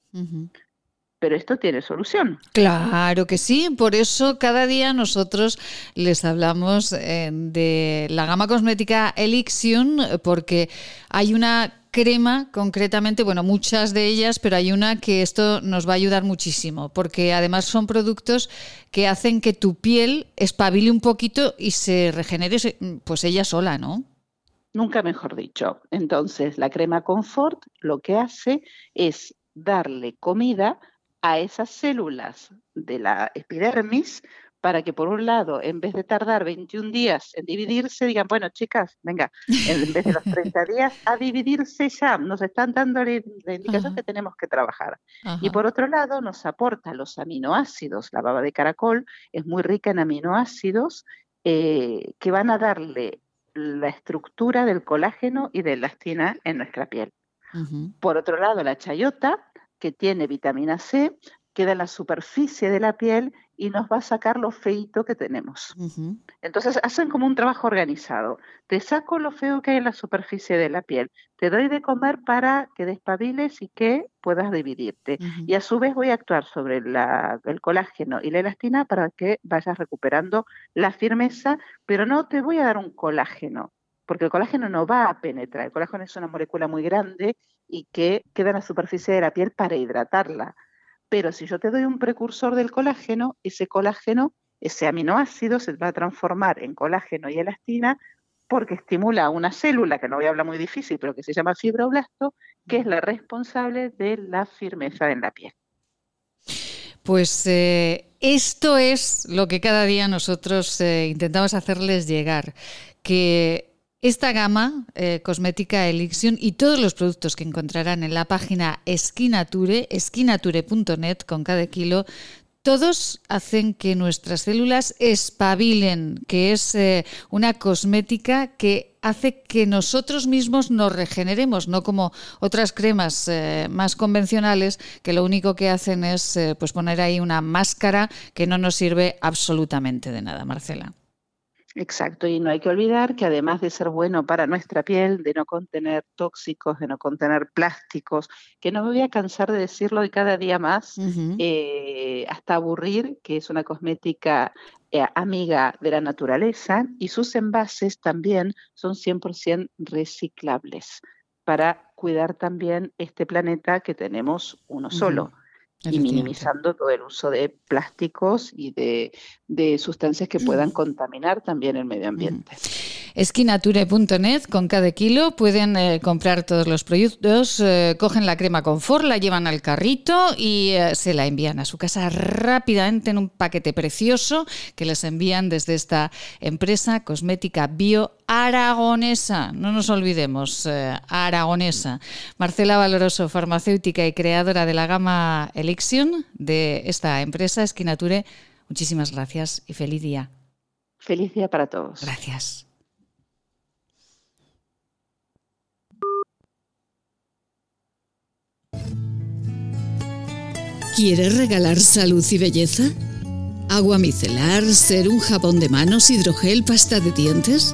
Pero esto tiene solución. Claro que sí, por eso cada día nosotros les hablamos eh, de la gama cosmética Elixion, porque hay una crema, concretamente, bueno, muchas de ellas, pero hay una que esto nos va a ayudar muchísimo, porque además son productos que hacen que tu piel espabile un poquito y se regenere, pues ella sola, ¿no? Nunca mejor dicho. Entonces, la crema Confort lo que hace es darle comida a esas células de la epidermis para que por un lado, en vez de tardar 21 días en dividirse, digan, bueno, chicas, venga, en vez de los 30 días, a dividirse ya, nos están dando la, indicación que tenemos que trabajar. Y por otro lado, nos aporta los aminoácidos, la baba de caracol es muy rica en aminoácidos eh, que van a darle la estructura del colágeno y de elastina en nuestra piel. Por otro lado, la chayota, que tiene vitamina C, queda en la superficie de la piel y nos va a sacar lo feito que tenemos. Entonces hacen como un trabajo organizado. Te saco lo feo que hay en la superficie de la piel, te doy de comer para que despabiles y que puedas dividirte. Y a su vez voy a actuar sobre el colágeno y la elastina para que vayas recuperando la firmeza, pero no te voy a dar un colágeno, porque el colágeno no va a penetrar. El colágeno es una molécula muy grande y que queda en la superficie de la piel para hidratarla pero si yo te doy un precursor del colágeno, ese colágeno, ese aminoácido se va a transformar en colágeno y elastina porque estimula una célula, que no voy a hablar muy difícil, pero que se llama fibroblasto, que es la responsable de la firmeza en la piel. Pues eh, esto es lo que cada día nosotros eh, intentamos hacerles llegar, que esta gama eh, cosmética Elixion y todos los productos que encontrarán en la página Esquinature, esquinature.net con cada kilo, todos hacen que nuestras células espabilen, que es eh, una cosmética que hace que nosotros mismos nos regeneremos, no como otras cremas eh, más convencionales que lo único que hacen es pues poner ahí una máscara que no nos sirve absolutamente de nada, Marcela. Exacto, y no hay que olvidar que además de ser bueno para nuestra piel, de no contener tóxicos, de no contener plásticos, que no me voy a cansar de decirlo de cada día más, eh, hasta aburrir, que es una cosmética eh, amiga de la naturaleza, y sus envases también son 100% reciclables para cuidar también este planeta que tenemos uno solo. Y minimizando todo el uso de plásticos y de, sustancias que puedan contaminar también el medio ambiente. Esquinature.net, con cada kilo pueden eh, comprar todos los productos, eh, cogen la crema confort, la llevan al carrito y eh, se la envían a su casa rápidamente en un paquete precioso que les envían desde esta empresa cosmética bio aragonesa, no nos olvidemos, aragonesa. Marcela Valoroso, farmacéutica y creadora de la gama Elixion de esta empresa Esquinature, muchísimas gracias y feliz día. Feliz día para todos. Gracias. ¿Quieres regalar salud y belleza? ¿Agua micelar, ser un jabón de manos, hidrogel, pasta de dientes?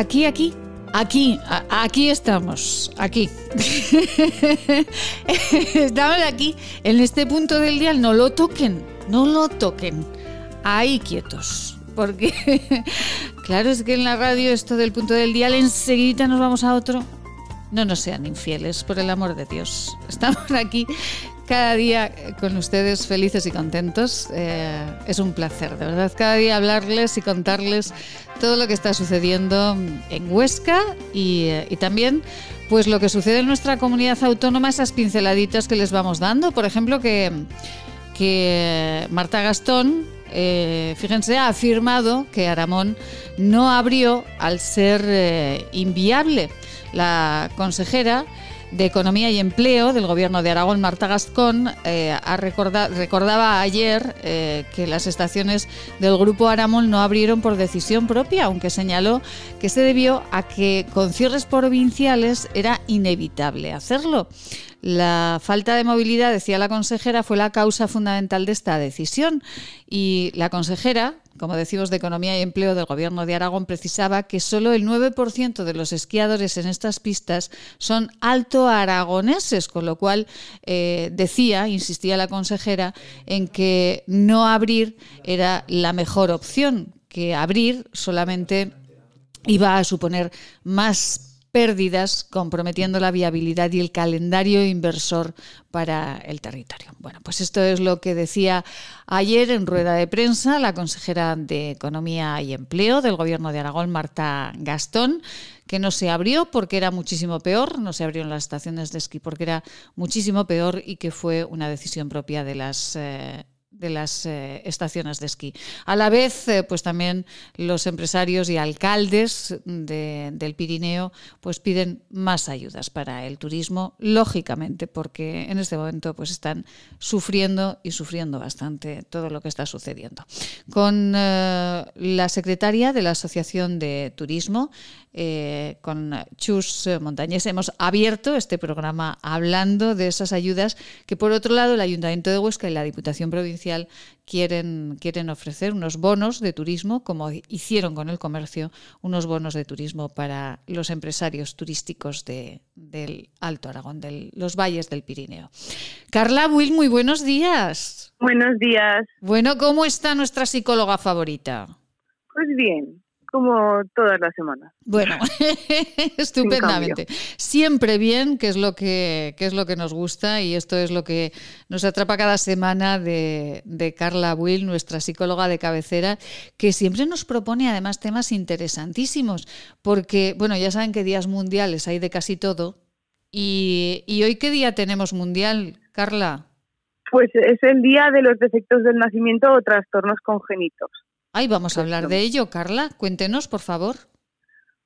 Aquí, aquí, aquí, aquí estamos, aquí. *laughs* estamos aquí, en este punto del día, no lo toquen, no lo toquen. Ahí quietos. Porque, *laughs* claro, es que en la radio esto del punto del dial enseguida nos vamos a otro. No nos sean infieles, por el amor de Dios. Estamos aquí cada día con ustedes felices y contentos. Eh, es un placer, de verdad, cada día hablarles y contarles todo lo que está sucediendo en Huesca y, eh, también pues lo que sucede en nuestra comunidad autónoma, esas pinceladitas que les vamos dando. Por ejemplo, que, que Marta Gastón, eh, fíjense, ha afirmado que Aramón no abrió al ser inviable. La consejera de Economía y Empleo del Gobierno de Aragón, Marta Gascón, eh, recordaba ayer eh, que las estaciones del Grupo Aramón no abrieron por decisión propia, aunque señaló que se debió a que con cierres provinciales era inevitable hacerlo. La falta de movilidad, decía la consejera, fue la causa fundamental de esta decisión y la consejera, como decimos, de Economía y Empleo del Gobierno de Aragón precisaba que solo el 9% de los esquiadores en estas pistas son alto aragoneses, con lo cual eh, decía, insistía la consejera, en que no abrir era la mejor opción, que abrir solamente iba a suponer más pérdidas, comprometiendo la viabilidad y el calendario inversor para el territorio. Bueno, pues esto es lo que decía ayer en rueda de prensa la consejera de Economía y Empleo del Gobierno de Aragón, Marta Gastón, que no se abrió porque era muchísimo peor, no se abrieron las estaciones de esquí porque era muchísimo peor y que fue una decisión propia de las eh, de las eh, estaciones de esquí. A la vez, eh, pues también los empresarios y alcaldes del Pirineo pues piden más ayudas para el turismo, lógicamente, porque en este momento pues están sufriendo y sufriendo bastante todo lo que está sucediendo. Con eh, la secretaria de la Asociación de Turismo, con Chus Montañés, hemos abierto este programa hablando de esas ayudas que, por otro lado, el Ayuntamiento de Huesca y la Diputación Provincial quieren, quieren ofrecer unos bonos de turismo, como hicieron con el comercio, unos bonos de turismo para los empresarios turísticos de, del Alto Aragón, de los valles del Pirineo. Carla Will, muy buenos días. Buenos días. Bueno, ¿cómo está nuestra psicóloga favorita? Pues bien, como todas las semanas. Bueno, *laughs* estupendamente. Siempre bien, que es lo que, es lo que nos gusta y esto es lo que nos atrapa cada semana de, de Carla Will, nuestra psicóloga de cabecera, que siempre nos propone además temas interesantísimos, porque, bueno, ya saben que días mundiales hay de casi todo. ¿Y, y hoy qué día tenemos mundial, Carla? Pues es el día de los defectos del nacimiento o trastornos congénitos. Ay, vamos a hablar de ello, Carla. Cuéntenos, por favor.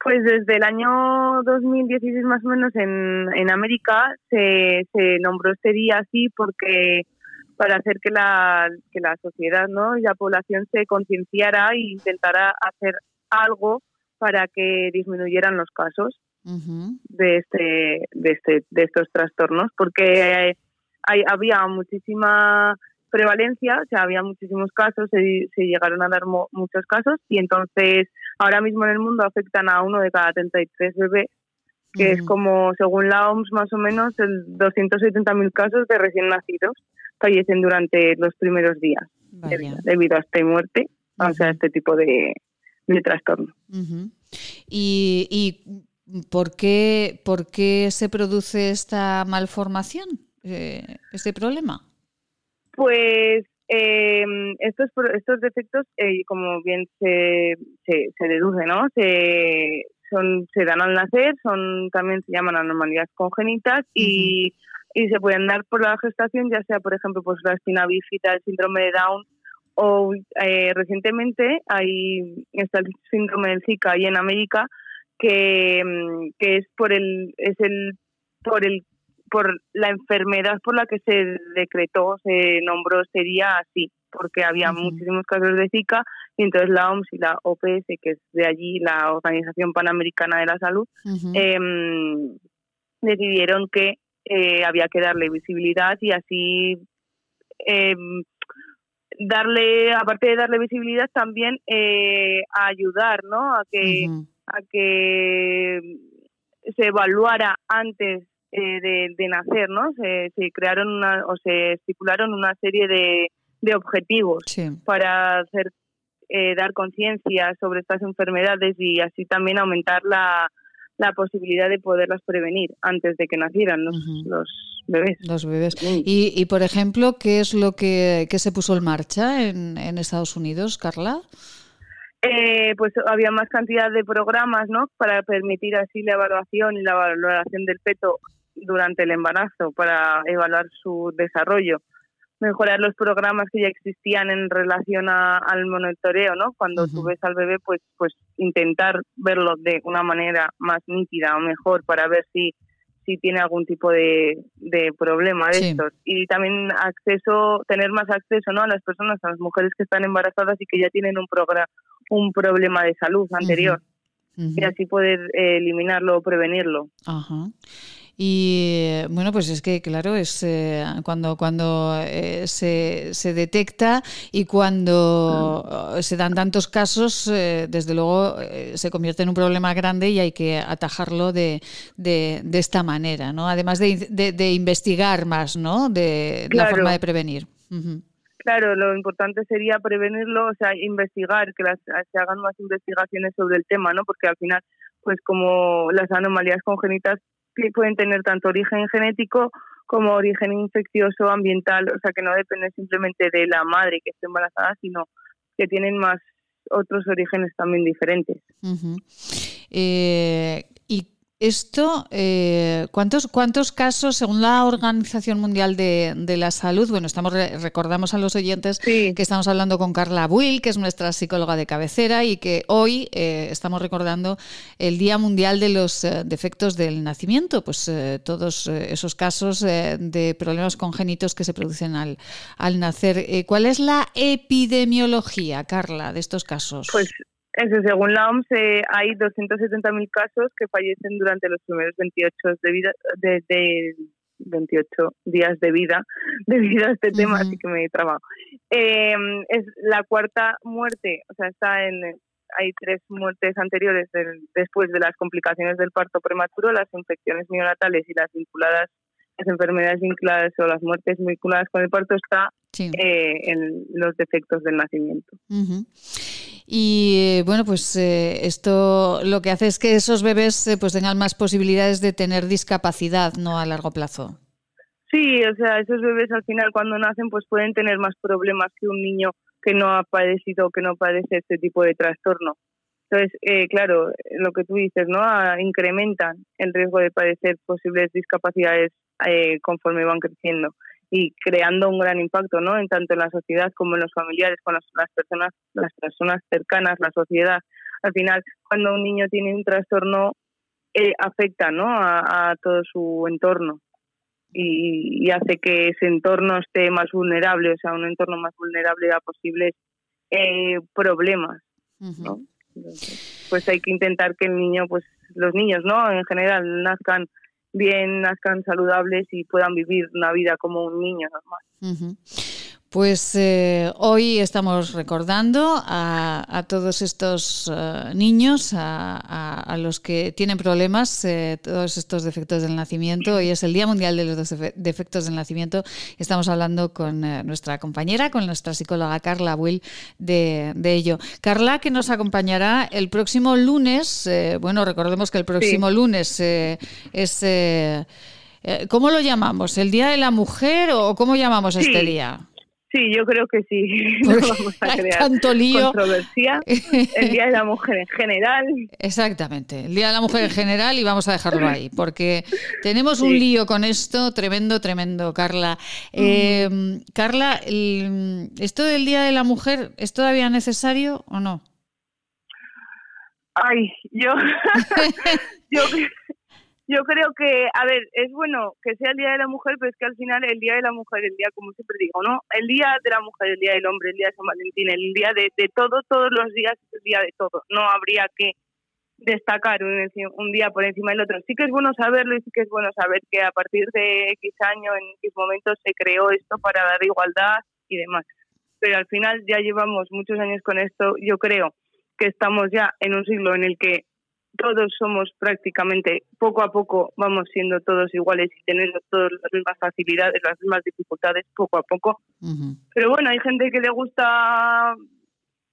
Pues desde el año 2016 más o menos en, en América se, se nombró este día así porque para hacer que la, que la sociedad ¿no? y la población se concienciara e intentara hacer algo para que disminuyeran los casos de este de este de estos trastornos porque hay, había muchísima prevalencia, o sea, había muchísimos casos, se, se llegaron a dar muchos casos y entonces ahora mismo en el mundo afectan a uno de cada 33 bebés, que es como, según la OMS, más o menos el 270.000 casos de recién nacidos fallecen durante los primeros días debido a esta muerte, o sea, este tipo de, de trastorno. ¿Y, ¿Y, por, qué, por qué se produce esta malformación, eh, este problema? Pues eh, estos estos defectos, eh, como bien se, se, deduce, ¿no? Se, son, se dan al nacer, son también se llaman anomalías congénitas y, y se pueden dar por la gestación, ya sea, por ejemplo, pues la espina bífida, el síndrome de Down o eh, recientemente hay está el síndrome del Zika ahí en América que, mm, que es por el es el por el por la enfermedad por la que se decretó, se nombró ese día así, porque había muchísimos casos de Zika y entonces la OMS y la OPS, que es de allí la Organización Panamericana de la Salud, em, decidieron que eh, había que darle visibilidad y así em, darle, aparte de darle visibilidad, también eh, a ayudar, ¿no? A que, a que se evaluara antes eh, de, nacer, ¿no? Se, crearon una, o se estipularon una serie de, de objetivos para hacer eh, dar conciencia sobre estas enfermedades y así también aumentar la, la posibilidad de poderlas prevenir antes de que nacieran los, los bebés. Los bebés. Y, y, por ejemplo, ¿qué es lo que, que se puso en marcha en, en Estados Unidos, Carla? Eh, pues había más cantidad de programas ¿no? para permitir así la evaluación y la valoración del feto durante el embarazo para evaluar su desarrollo, mejorar los programas que ya existían en relación al monitoreo, ¿no? Cuando tú ves al bebé, pues, pues intentar verlo de una manera más nítida o mejor para ver si si tiene algún tipo de, de problema de estos. Y también acceso, tener más acceso ¿no? a las personas, a las mujeres que están embarazadas y que ya tienen un, un problema de salud anterior. Y así poder eh, eliminarlo o prevenirlo. Ajá. Y bueno, pues es que claro, es eh, cuando, cuando eh, se, se, detecta y cuando se dan tantos casos, eh, desde luego se convierte en un problema grande y hay que atajarlo de, de, de esta manera, ¿no? Además de, de, investigar más, ¿no? De la forma de prevenir. Claro, lo importante sería prevenirlo, o sea, investigar, que las, se hagan más investigaciones sobre el tema, ¿no? Porque al final, pues como las anomalías congénitas que pueden tener tanto origen genético como origen infeccioso, ambiental, o sea que no depende simplemente de la madre que esté embarazada, sino que tienen más otros orígenes también diferentes. eh, ¿Y esto, eh, ¿cuántos, ¿cuántos casos, según la Organización Mundial de, la Salud, bueno, estamos recordamos a los oyentes que estamos hablando con Carla Buil, que es nuestra psicóloga de cabecera, y que hoy eh, estamos recordando el Día Mundial de los eh, Defectos del Nacimiento, pues todos esos casos de problemas congénitos que se producen al, al nacer. ¿Cuál es la epidemiología, Carla, de estos casos? Pues eso, según la OMS, eh, hay 270.000 casos que fallecen durante los primeros 28 de vida, de, 28 días de vida *laughs* debido a este tema, así que me he trabado. Em, es la cuarta muerte, o sea, está en hay tres muertes anteriores después de las complicaciones del parto prematuro, las infecciones neonatales y las vinculadas, las enfermedades vinculadas o las muertes vinculadas con el parto está eh, en los defectos del nacimiento. Y bueno, pues eh, esto lo que hace es que esos bebés eh, pues tengan más posibilidades de tener discapacidad, no a largo plazo. Sí, o sea, esos bebés al final cuando nacen pues pueden tener más problemas que un niño que no ha padecido o que no padece este tipo de trastorno. Entonces, eh, claro, lo que tú dices, ¿no? Ah, incrementan el riesgo de padecer posibles discapacidades eh, conforme van creciendo y creando un gran impacto, ¿no? En tanto en la sociedad como en los familiares, con las, personas, las personas cercanas, la sociedad. Al final, cuando un niño tiene un trastorno, eh, afecta, ¿no? A, todo su entorno y, hace que ese entorno esté más vulnerable, o sea, un entorno más vulnerable a posibles problemas, ¿no? pues hay que intentar que el niño, pues los niños, ¿no? En general nazcan bien, nazcan saludables y puedan vivir una vida como un niño normal. Pues eh, hoy estamos recordando a, todos estos eh, niños, a, los que tienen problemas, eh, todos estos defectos del nacimiento. Hoy es el Día Mundial de los Defectos del Nacimiento. Estamos hablando con nuestra compañera, con nuestra psicóloga Carla Will, de, ello. Carla, que nos acompañará el próximo lunes. bueno, recordemos que el próximo lunes es... ¿Cómo lo llamamos? ¿El Día de la Mujer o cómo llamamos este día? Sí, yo creo que sí. *laughs* No vamos a crear tanto lío. controversia. El Día de la Mujer en general. Exactamente, el Día de la Mujer en general y vamos a dejarlo ahí, porque tenemos un lío con esto tremendo, tremendo, Carla. Eh, Carla, ¿esto del Día de la Mujer es todavía necesario o no? Ay, yo, *laughs* yo yo creo que, a ver, es bueno que sea el Día de la Mujer, pero es que al final el Día de la Mujer, el día, como siempre digo, ¿no? El Día de la Mujer, el Día del Hombre, el Día de San Valentín, el Día de, de todo, todos los días es el Día de todo. No habría que destacar un, un, día por encima del otro. Sí que es bueno saberlo y sí que es bueno saber que a partir de X año, en X momentos, se creó esto para dar igualdad y demás. Pero al final ya llevamos muchos años con esto. Yo creo que estamos ya en un siglo en el que todos somos prácticamente, poco a poco vamos siendo todos iguales y teniendo todas las mismas facilidades, las mismas dificultades, poco a poco. Pero bueno, hay gente que le gusta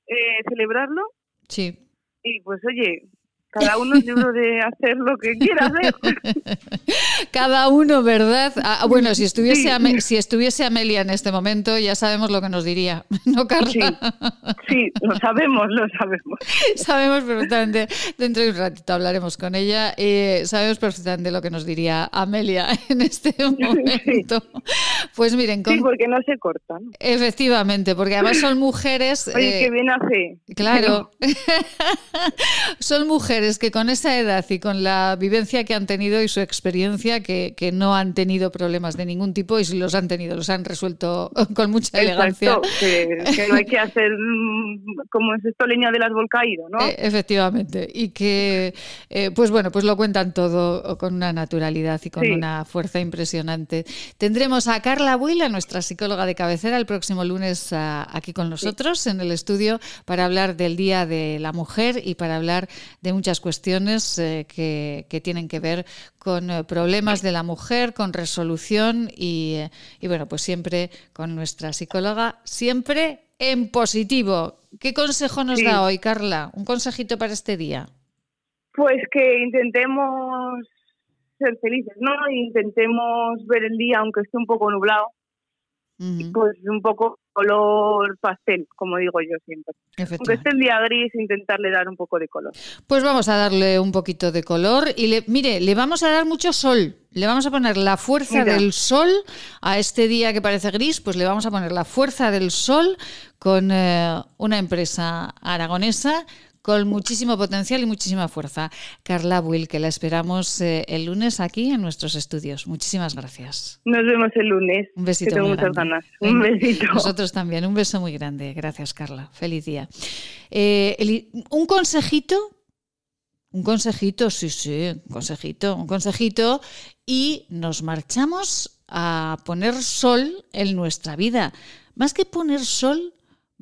eh, celebrarlo. Sí. Y pues oye, cada uno es libre de hacer lo que quiera hacer. *laughs* Cada uno, ¿verdad? Ah, bueno, si estuviese, si estuviese Amelia en este momento, ya sabemos lo que nos diría, *laughs* ¿no, Carla? Sí, lo sabemos, lo sabemos. *laughs* Sabemos perfectamente, dentro de un ratito hablaremos con ella, eh, sabemos perfectamente lo que nos diría Amelia en este momento. Pues miren, sí, porque no se cortan. Efectivamente, porque además son mujeres... Oye, eh, qué bien hace. Claro. son mujeres es que con esa edad y con la vivencia que han tenido y su experiencia, que, que no han tenido problemas de ningún tipo y si los han tenido, los han resuelto *laughs* con mucha elegancia. Que, que, no hay que hacer mm, como es esto leña del árbol caído, ¿no? Eh, efectivamente. Y que, eh, pues bueno, pues lo cuentan todo con una naturalidad y con una fuerza impresionante. Tendremos a Carla Buila, nuestra psicóloga de cabecera, el próximo lunes aquí con nosotros en el estudio para hablar del Día de la Mujer y para hablar de muchas cuestiones eh, que, tienen que ver con eh, problemas de la mujer, con resolución y, y bueno, pues siempre con nuestra psicóloga, siempre en positivo. ¿Qué consejo nos da hoy, Carla? Un consejito para este día. Pues que intentemos ser felices, ¿no? Intentemos ver el día, aunque esté un poco nublado, pues un poco color pastel, como digo yo siempre. Aunque esté el día gris, intentarle dar un poco de color. Pues vamos a darle un poquito de color y le, mire, le vamos a dar mucho sol. Le vamos a poner la fuerza del sol a este día que parece gris, pues le vamos a poner la fuerza del sol con eh, una empresa aragonesa con muchísimo potencial y muchísima fuerza. Carla Will, que la esperamos eh, el lunes aquí en nuestros estudios. Muchísimas gracias. Nos vemos el lunes. Un besito. tengo muchas ganas. Un besito. Nosotros también. Un beso muy grande. Gracias, Carla. Feliz día. Eh, un consejito. Un consejito, sí, sí, un consejito, un consejito. Y nos marchamos a poner sol en nuestra vida. Más que poner sol,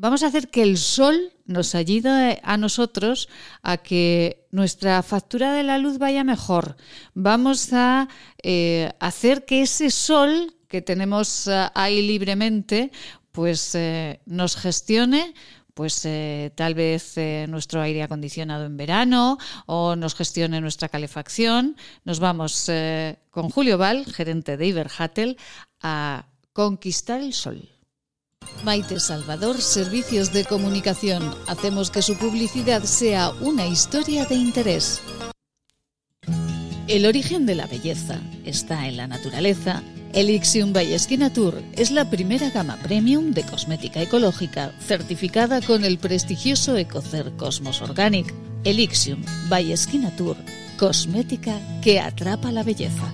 Vamos a hacer que el sol nos ayude a nosotros a que nuestra factura de la luz vaya mejor. Vamos a eh, hacer que ese sol que tenemos eh, ahí libremente, pues eh, nos gestione pues tal vez nuestro aire acondicionado en verano o nos gestione nuestra calefacción. Nos vamos con Julio Val, gerente de Iberhatel, a conquistar el sol. Maite Salvador, Servicios de Comunicación. Hacemos que su publicidad sea una historia de interés. El origen de la belleza está en la naturaleza. Elixium by Tour es la primera gama premium de cosmética ecológica certificada con el prestigioso Ecocer Cosmos Organic. Elixium by Tour, cosmética que atrapa la belleza.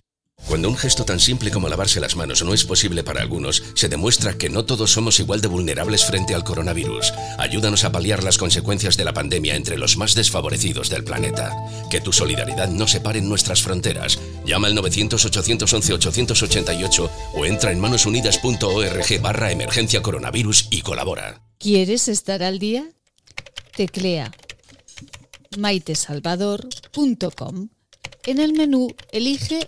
Cuando un gesto tan simple como lavarse las manos no es posible para algunos, se demuestra que no todos somos igual de vulnerables frente al coronavirus. Ayúdanos a paliar las consecuencias de la pandemia entre los más desfavorecidos del planeta. Que tu solidaridad no separe nuestras fronteras. Llama al 900-811-888 o entra en manosunidas.org barra emergencia coronavirus y colabora. ¿Quieres estar al día? Teclea maitesalvador.com. En el menú elige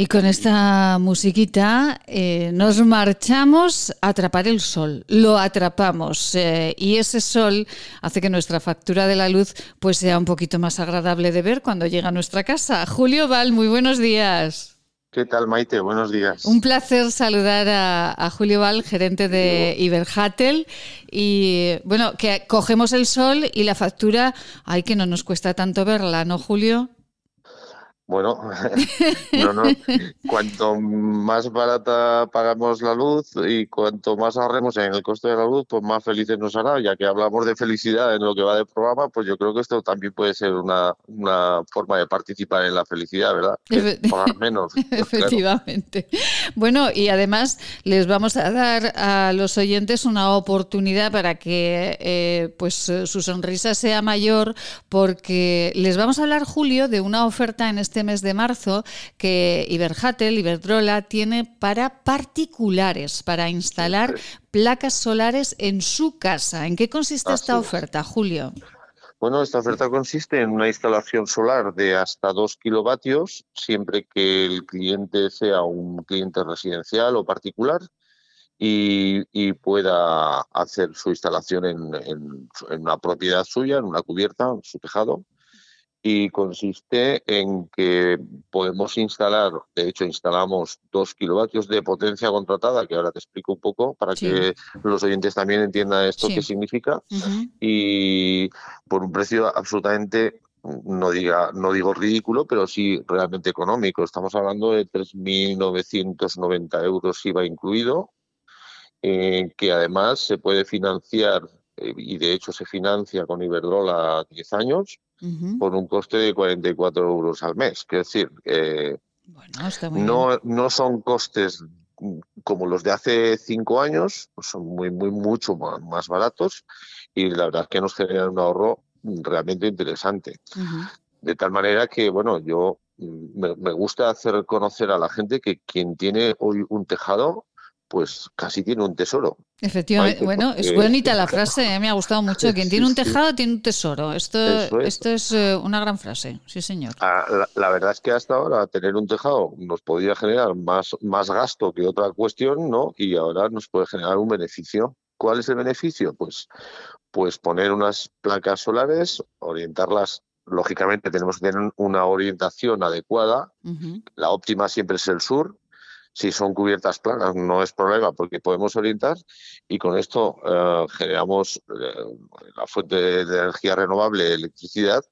Y con esta musiquita eh, nos marchamos a atrapar el sol, lo atrapamos eh, y ese sol hace que nuestra factura de la luz pues sea un poquito más agradable de ver cuando llega a nuestra casa. Julio Val, muy buenos días. ¿Qué tal, Maite? Buenos días. Un placer saludar a, Julio Val, gerente de Iberhatel. Y bueno, que cogemos el sol y la factura, ay, que no nos cuesta tanto verla, ¿no, Julio? Bueno, *laughs* no, no. cuanto más barata pagamos la luz y cuanto más ahorremos en el coste de la luz, pues más felices nos hará. Ya que hablamos de felicidad en lo que va del programa, pues yo creo que esto también puede ser una, una forma de participar en la felicidad, ¿verdad? pagar menos. *laughs* Pues Efectivamente. Bueno, y además les vamos a dar a los oyentes una oportunidad para que eh, pues su sonrisa sea mayor, porque les vamos a hablar, Julio, de una oferta en este mes de marzo que Iberhatel, Iberdrola, tiene para particulares, para instalar placas solares en su casa. ¿En qué consiste esta oferta, Julio? Bueno, esta oferta consiste en una instalación solar de hasta 2 kilovatios, siempre que el cliente sea un cliente residencial o particular y, pueda hacer su instalación en, en, una propiedad suya, en una cubierta, en su tejado, y consiste en que podemos instalar, de hecho instalamos dos kilovatios de potencia contratada, que ahora te explico un poco para que los oyentes también entiendan esto qué significa, y por un precio absolutamente no diga no digo ridículo, pero sí realmente económico. Estamos hablando de 3.990 euros IVA incluido, eh, que además se puede financiar eh, y de hecho se financia con Iberdrola a 10 años por un coste de 44 euros al mes. Quiero decir, no, no son costes como los de hace cinco años, pues son muy, muy, mucho más, baratos y la verdad es que nos generan un ahorro realmente interesante. De tal manera que, bueno, yo me, me, gusta hacer conocer a la gente que quien tiene hoy un tejado pues casi tiene un tesoro. Efectivamente, bueno, es bonita la frase, eh, me ha gustado mucho. *laughs* Quien tiene un tejado tiene un tesoro. Esto, es. esto es eh, una gran frase, sí señor. Ah, la, verdad es que hasta ahora tener un tejado nos podía generar más, más gasto que otra cuestión, ¿no? Y ahora nos puede generar un beneficio. ¿Cuál es el beneficio? Pues, pues poner unas placas solares, orientarlas lógicamente tenemos que tener una orientación adecuada. La óptima siempre es el sur, si son cubiertas planas no es problema porque podemos orientar y con esto eh, generamos eh, la fuente de, energía renovable, electricidad,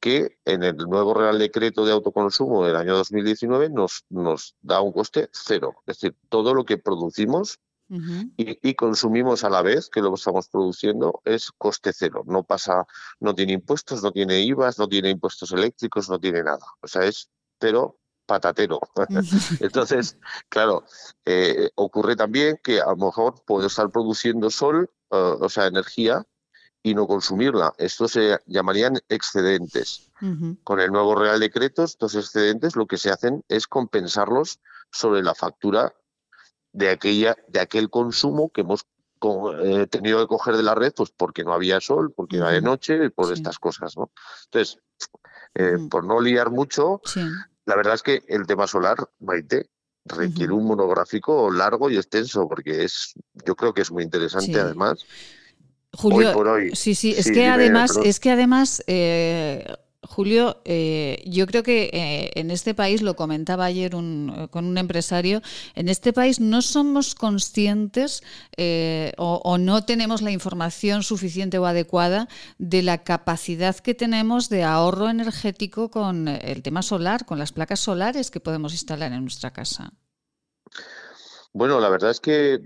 que en el nuevo Real Decreto de Autoconsumo del año 2019 nos, nos da un coste cero. Es decir, todo lo que producimos y, consumimos a la vez que lo estamos produciendo es coste cero. No pasa, no tiene impuestos, no tiene IVAs, no tiene impuestos eléctricos, no tiene nada. O sea, es cero patatero. *laughs* Entonces, claro, eh, ocurre también que a lo mejor puedo estar produciendo sol, eh, o sea, energía, y no consumirla. Esto se llamarían excedentes. Con el nuevo Real Decreto, estos excedentes lo que se hacen es compensarlos sobre la factura de aquella de aquel consumo que hemos eh, tenido que coger de la red pues porque no había sol porque era de noche por estas cosas no entonces eh, por no liar mucho la verdad es que el tema solar Maite requiere un monográfico largo y extenso porque es yo creo que es muy interesante además. Julio, sí, sí, es que además, es que además eh, Julio, eh, yo creo que eh, en este país, lo comentaba ayer un, con un empresario, en este país no somos conscientes eh, o, no tenemos la información suficiente o adecuada de la capacidad que tenemos de ahorro energético con el tema solar, con las placas solares que podemos instalar en nuestra casa. Bueno, la verdad es que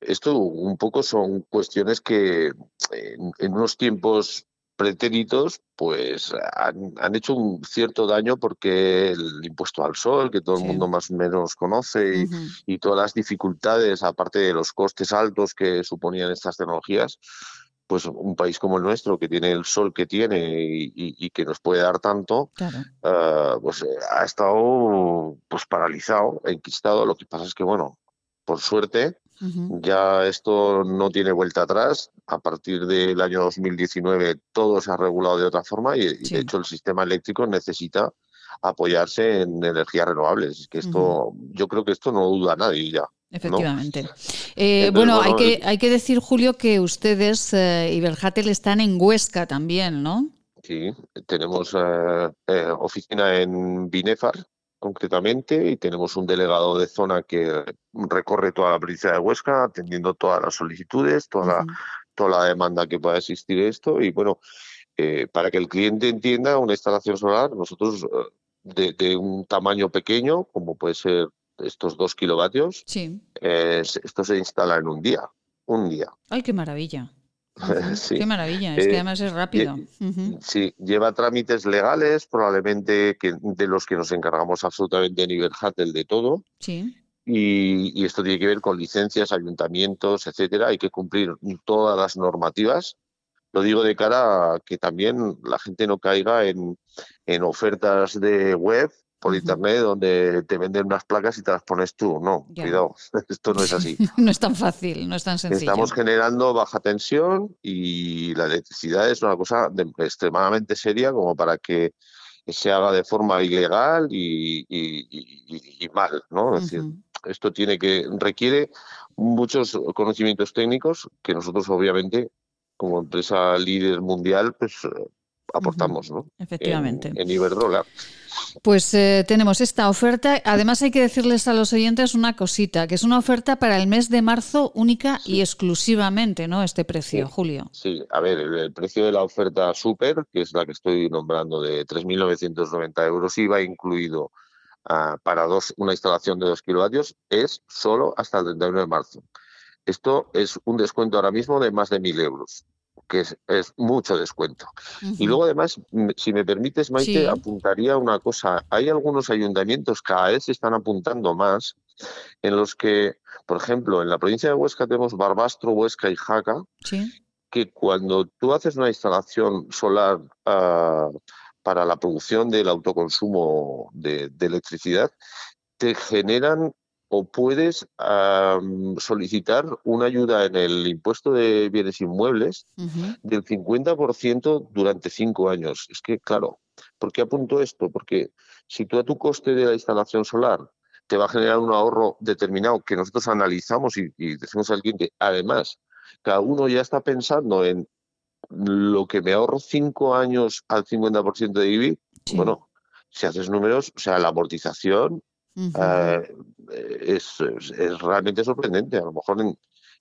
esto un poco son cuestiones que en unos tiempos pretéritos pues han, hecho un cierto daño porque el impuesto al sol, que todo el mundo más o menos conoce, y, todas las dificultades, aparte de los costes altos que suponían estas tecnologías, pues un país como el nuestro, que tiene el sol que tiene y, que nos puede dar tanto, ah, pues eh, ha estado pues paralizado, enquistado. Lo que pasa es que, bueno, por suerte, ya esto no tiene vuelta atrás. A partir del año 2019 todo se ha regulado de otra forma y, de hecho el sistema eléctrico necesita apoyarse en energías renovables. Que esto, yo creo que esto no duda nadie ya. Efectivamente. *laughs* Eh, bueno, hay, que, hay que decir, Julio, que ustedes eh, y Belhatel están en Huesca también, ¿no? Sí, tenemos eh, oficina en Binefar, concretamente y tenemos un delegado de zona que recorre toda la provincia de Huesca atendiendo todas las solicitudes, toda, la, toda la demanda que pueda existir esto y bueno, eh, para que el cliente entienda una instalación solar, nosotros eh, de, un tamaño pequeño, como puede ser estos dos kilovatios, esto se instala en un día, un día. ¡Ay, qué maravilla! *laughs* Qué maravilla, es que eh, además es rápido. Sí, lleva trámites legales, probablemente que, de los que nos encargamos absolutamente en Iberhatel de todo. Sí. Y, esto tiene que ver con licencias, ayuntamientos, etcétera. Hay que cumplir todas las normativas. Lo digo de cara a que también la gente no caiga en, en ofertas de web por internet donde te venden unas placas y te las pones tú. No, cuidado, *laughs* esto no es así. *laughs* no es tan fácil, no es tan sencillo. Estamos generando baja tensión y la electricidad es una cosa extremadamente seria como para que se haga de forma ilegal y, mal, ¿no? Es decir, esto tiene que requiere muchos conocimientos técnicos que nosotros obviamente como empresa líder mundial pues aportamos, ¿no? Efectivamente. En, Iberdrola. Pues eh, tenemos esta oferta. Además hay que decirles a los oyentes una cosita, que es una oferta para el mes de marzo única y exclusivamente, ¿no? Este precio, Julio. Sí, a ver, el, precio de la oferta super, que es la que estoy nombrando, de 3.990 euros, iba incluido ah, para dos, una instalación de 2 kilovatios, es solo hasta el 31 de marzo. Esto es un descuento ahora mismo de más de 1.000 euros que es, mucho descuento. Y luego además, si me permites, Maite, apuntaría una cosa. Hay algunos ayuntamientos que cada vez se están apuntando más en los que, por ejemplo, en la provincia de Huesca tenemos Barbastro, Huesca y Jaca, que cuando tú haces una instalación solar ah, para la producción del autoconsumo de electricidad, te generan o puedes solicitar una ayuda en el impuesto de bienes inmuebles del 50% durante cinco años. Es que, claro, ¿por qué apunto esto? Porque si tú a tu coste de la instalación solar te va a generar un ahorro determinado que nosotros analizamos y, decimos al cliente, además, cada uno ya está pensando en lo que me ahorro cinco años al 50% de IBI, bueno, si haces números, o sea, la amortización eh, es, realmente sorprendente. A lo mejor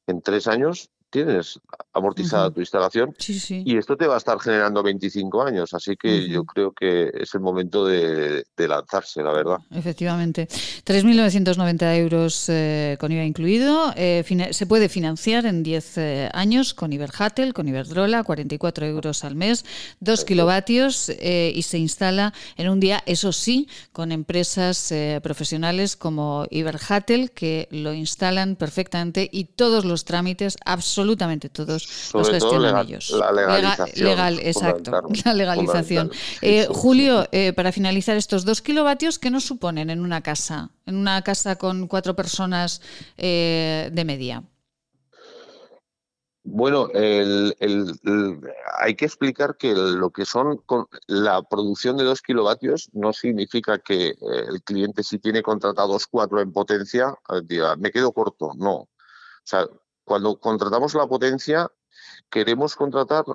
en, tres años tienes amortizada tu instalación y esto te va a estar generando 25 años, así que yo creo que es el momento de, lanzarse, la verdad. Efectivamente. 3.990 euros eh, con IVA incluido. Eh, se puede financiar en 10 eh, años con Iberhatel, con Iberdrola, 44 euros al mes, 2 kilovatios y se instala en un día, eso sí, con empresas profesionales como Iberhatel que lo instalan perfectamente y todos los trámites absolutamente absolutamente todos los gestionan ellos. La legalización. Legal, exacto, *laughs* la legalización. Eh, Julio, eh, para finalizar, estos dos kilovatios, ¿qué nos suponen en una casa? En una casa con cuatro personas eh, de media. Bueno, hay que explicar que lo que son la producción de dos kilovatios no significa que el cliente si tiene contratados cuatro en potencia diga me quedo corto. No, o sea, cuando contratamos la potencia, queremos contratar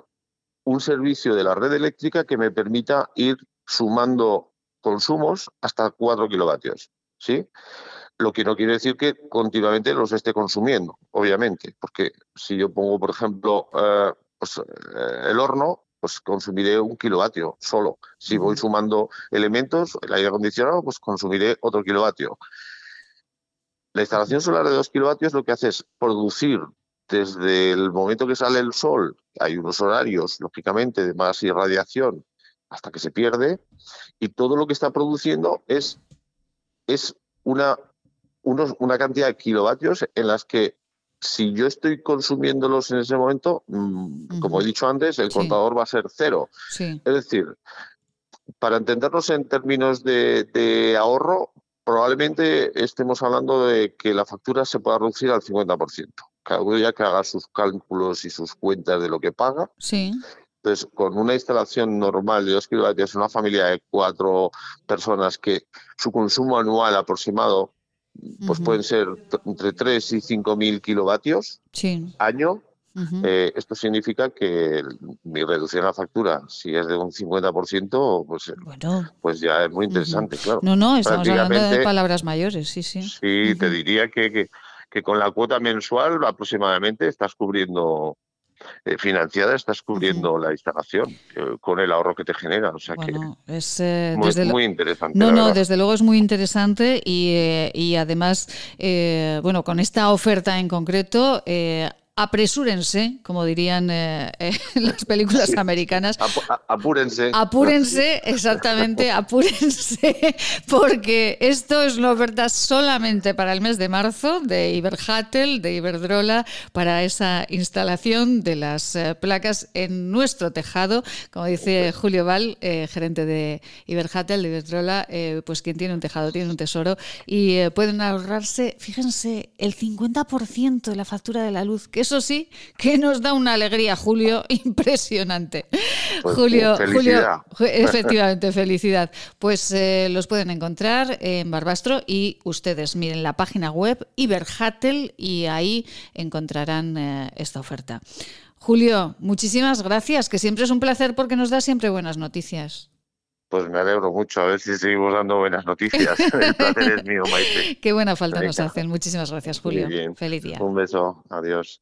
un servicio de la red eléctrica que me permita ir sumando consumos hasta 4 kilovatios. ¿sí? Lo que no quiere decir que continuamente los esté consumiendo, obviamente, porque si yo pongo, por ejemplo, eh, pues, eh, el horno, pues consumiré un kilovatio solo. Si voy sumando elementos, el aire acondicionado, pues consumiré otro kilovatio. La instalación solar de 2 kilovatios lo que hace es producir desde el momento que sale el sol, hay unos horarios, lógicamente, de más irradiación hasta que se pierde, y todo lo que está produciendo es, es una, una cantidad de kilovatios en las que si yo estoy consumiéndolos en ese momento, mm, como he dicho antes, el contador va a ser cero. Es decir, para entendernos en términos de ahorro, probablemente estemos hablando de que la factura se pueda reducir al 50%. Cada uno ya que haga sus cálculos y sus cuentas de lo que paga. Sí. Entonces, con una instalación normal de 2 kilovatios, una familia de cuatro personas que su consumo anual aproximado pues pueden ser entre 3 y 5 mil kilovatios año, eh, esto significa que mi reducción a la factura, si es de un 50%, pues, pues ya es muy interesante, claro. No, no, estamos hablando de palabras mayores, sí, sí. Sí, te diría que, que, con la cuota mensual aproximadamente estás cubriendo eh, financiada estás cubriendo la instalación eh, con el ahorro que te genera. O sea que es muy, interesante. No, no, desde luego es muy interesante y, y además, bueno, con esta oferta en concreto apresúrense, como dirían eh, eh, *laughs* las películas americanas. apúrense. Apúrense, exactamente, *laughs* apúrense, porque esto es una oferta solamente para el mes de marzo de Iberhatel, de Iberdrola, para esa instalación de las eh, placas en nuestro tejado, como dice Julio Val, gerente de Iberhatel, de Iberdrola, pues quien tiene un tejado tiene un tesoro y pueden ahorrarse, fíjense, el 50% de la factura de la luz, que es eso sí, que nos da una alegría, Julio, *laughs* impresionante. Pues, Julio, felicidad. Julio, efectivamente, felicidad. Pues eh, los pueden encontrar en Barbastro y ustedes miren la página web Iberhatel y ahí encontrarán eh, esta oferta. Julio, muchísimas gracias, que siempre es un placer porque nos da siempre buenas noticias. Pues me alegro mucho, a ver si seguimos dando buenas noticias. *laughs* El placer es mío, Maite. Qué buena falta nos hacen. Muchísimas gracias, Julio. Feliz día. Un beso, adiós.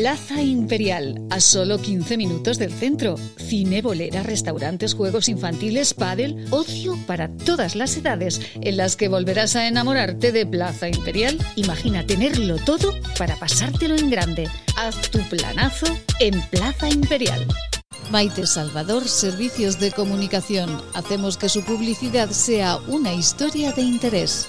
Plaza Imperial, a solo 15 minutos del centro. Cine, bolera, restaurantes, juegos infantiles, pádel, ocio para todas las edades, en las que volverás a enamorarte de Plaza Imperial. Imagina tenerlo todo para pasártelo en grande. Haz tu planazo en Plaza Imperial. Maite Salvador, Servicios de Comunicación. Hacemos que su publicidad sea una historia de interés.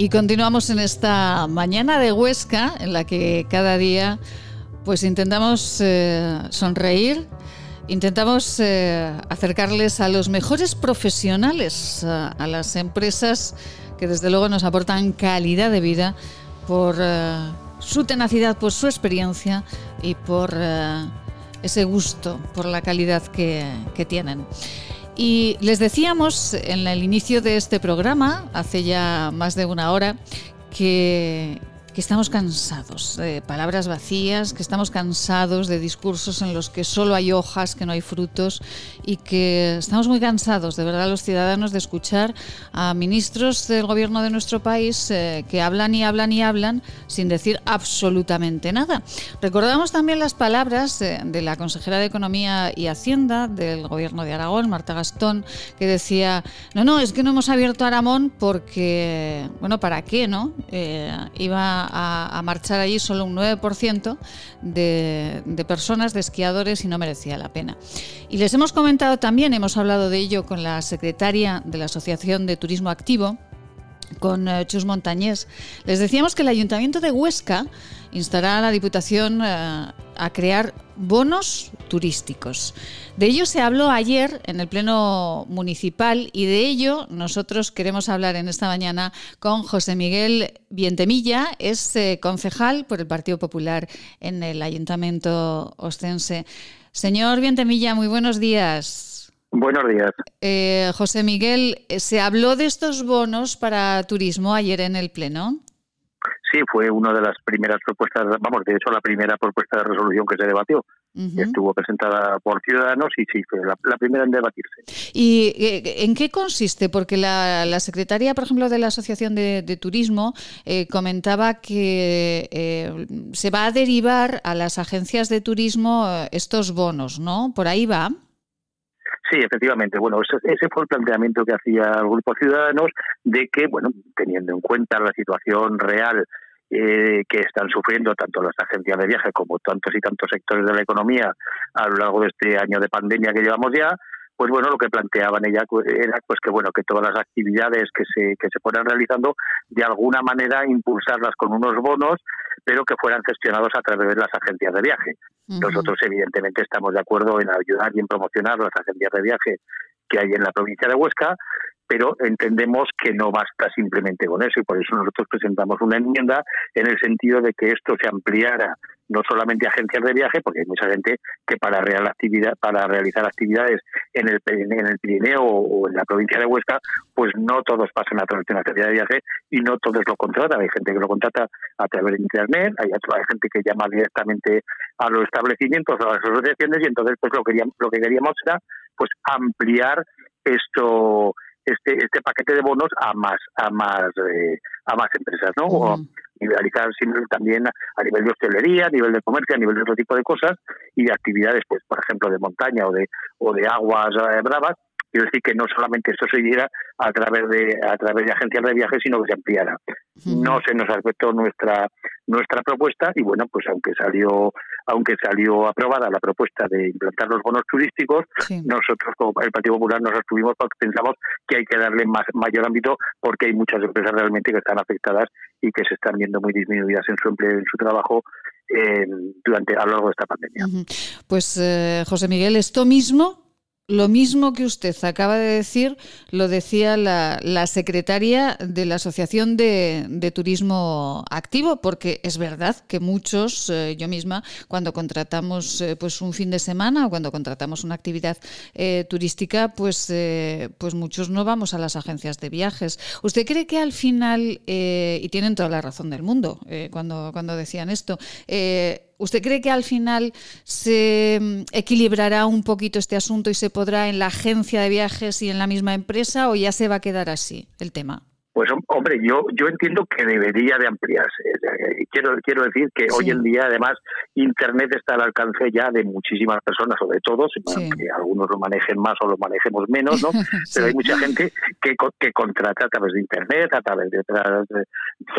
Y continuamos en esta mañana de Huesca, en la que cada día pues intentamos eh, sonreír, intentamos eh, acercarles a los mejores profesionales, a, a, las empresas que desde luego nos aportan calidad de vida por eh, su tenacidad, por su experiencia y por ese gusto, por la calidad que tienen. Y les decíamos en el inicio de este programa, hace ya más de una hora, que, que estamos cansados de palabras vacías, que estamos cansados de discursos en los que solo hay hojas, que no hay frutos y que estamos muy cansados, de verdad, los ciudadanos de escuchar a ministros del gobierno de nuestro país eh, que hablan y hablan y hablan sin decir absolutamente nada. Recordamos también las palabras de, de la consejera de Economía y Hacienda del gobierno de Aragón, Marta Gastón, que decía, no, no, es que no hemos abierto Aramón porque, bueno, ¿para qué, no? Eh, iba a, marchar allí solo un 9% de, de, personas, de esquiadores, y no merecía la pena. Y les hemos comentado también, hemos hablado de ello con la secretaria de la Asociación de Turismo Activo, con uh, Chus Montañés. Les decíamos que el Ayuntamiento de Huesca instará a la Diputación uh, a crear bonos turísticos. De ello se habló ayer en el Pleno Municipal y de ello nosotros queremos hablar en esta mañana con José Miguel Vientemilla, es eh, concejal por el Partido Popular en el Ayuntamiento Ostense. Señor Vientemilla, muy buenos días. Buenos días. Eh, José Miguel, ¿se habló de estos bonos para turismo ayer en el Pleno? Sí, fue una de las primeras propuestas, vamos, de hecho la primera propuesta de resolución que se debatió. Uh -huh. Estuvo presentada por Ciudadanos y sí, fue la, la, primera en debatirse. ¿Y eh, en qué consiste? Porque la, la, secretaria, por ejemplo, de la Asociación de, de Turismo eh, comentaba que eh, se va a derivar a las agencias de turismo eh, estos bonos, ¿no? ¿Por ahí va? Sí, efectivamente. Bueno, ese, ese, fue el planteamiento que hacía el Grupo Ciudadanos de que, bueno, teniendo en cuenta la situación real eh, que están sufriendo tanto las agencias de viaje como tantos y tantos sectores de la economía a lo largo de este año de pandemia que llevamos ya, pues bueno, lo que planteaban ella era pues que bueno que todas las actividades que se que se fueran realizando de alguna manera impulsarlas con unos bonos, pero que fueran gestionados a través de las agencias de viaje. Uh -huh. Nosotros evidentemente estamos de acuerdo en ayudar y en promocionar las agencias de viaje que hay en la provincia de Huesca, pero entendemos que no basta simplemente con eso y por eso nosotros presentamos una enmienda en el sentido de que esto se ampliara no solamente agencias de viaje, porque hay mucha gente que para, real actividad, para realizar actividades en el, en el Pirineo o en la provincia de Huesca, pues no todos pasan a través de una agencia de viaje y no todos lo contratan. Hay gente que lo contrata a través de Internet, hay, gente que llama directamente a los establecimientos, a las asociaciones y entonces pues lo, queríamos, lo que queríamos era pues ampliar esto este este paquete de bonos a más a más eh, a más empresas no uh realizar también a nivel de hostelería a nivel de comercio a nivel de otro tipo de cosas y de actividades pues por ejemplo de montaña o de o de aguas eh, bravas Quiero decir que no solamente esto se diera a través de a través de agencias de viajes, sino que se ampliara. No se nos aceptó nuestra nuestra propuesta y bueno, pues aunque salió aunque salió aprobada la propuesta de implantar los bonos turísticos, nosotros como el Partido Popular nos abstuvimos porque pensamos que hay que darle más mayor ámbito porque hay muchas empresas realmente que están afectadas y que se están viendo muy disminuidas en su empleo, en su trabajo eh, durante a lo largo de esta pandemia. Pues eh, José Miguel, esto mismo lo mismo que usted acaba de decir lo decía la, secretaria de la Asociación de, Turismo Activo, porque es verdad que muchos, eh, yo misma, cuando contratamos eh, pues un fin de semana o cuando contratamos una actividad eh, turística, pues, pues muchos no vamos a las agencias de viajes. ¿Usted cree que al final, y tienen toda la razón del mundo cuando, cuando decían esto, ¿Usted cree que al final se mm, equilibrará un poquito este asunto y se podrá en la agencia de viajes y en la misma empresa o ya se va a quedar así el tema? Pues hombre, yo yo entiendo que debería de ampliarse. Eh, quiero quiero decir que hoy en día además Internet está al alcance ya de muchísimas personas, o de todos, que algunos lo manejen más o lo manejemos menos, ¿no? *laughs* Pero hay mucha gente que, que contrata a través de Internet, a través de otras,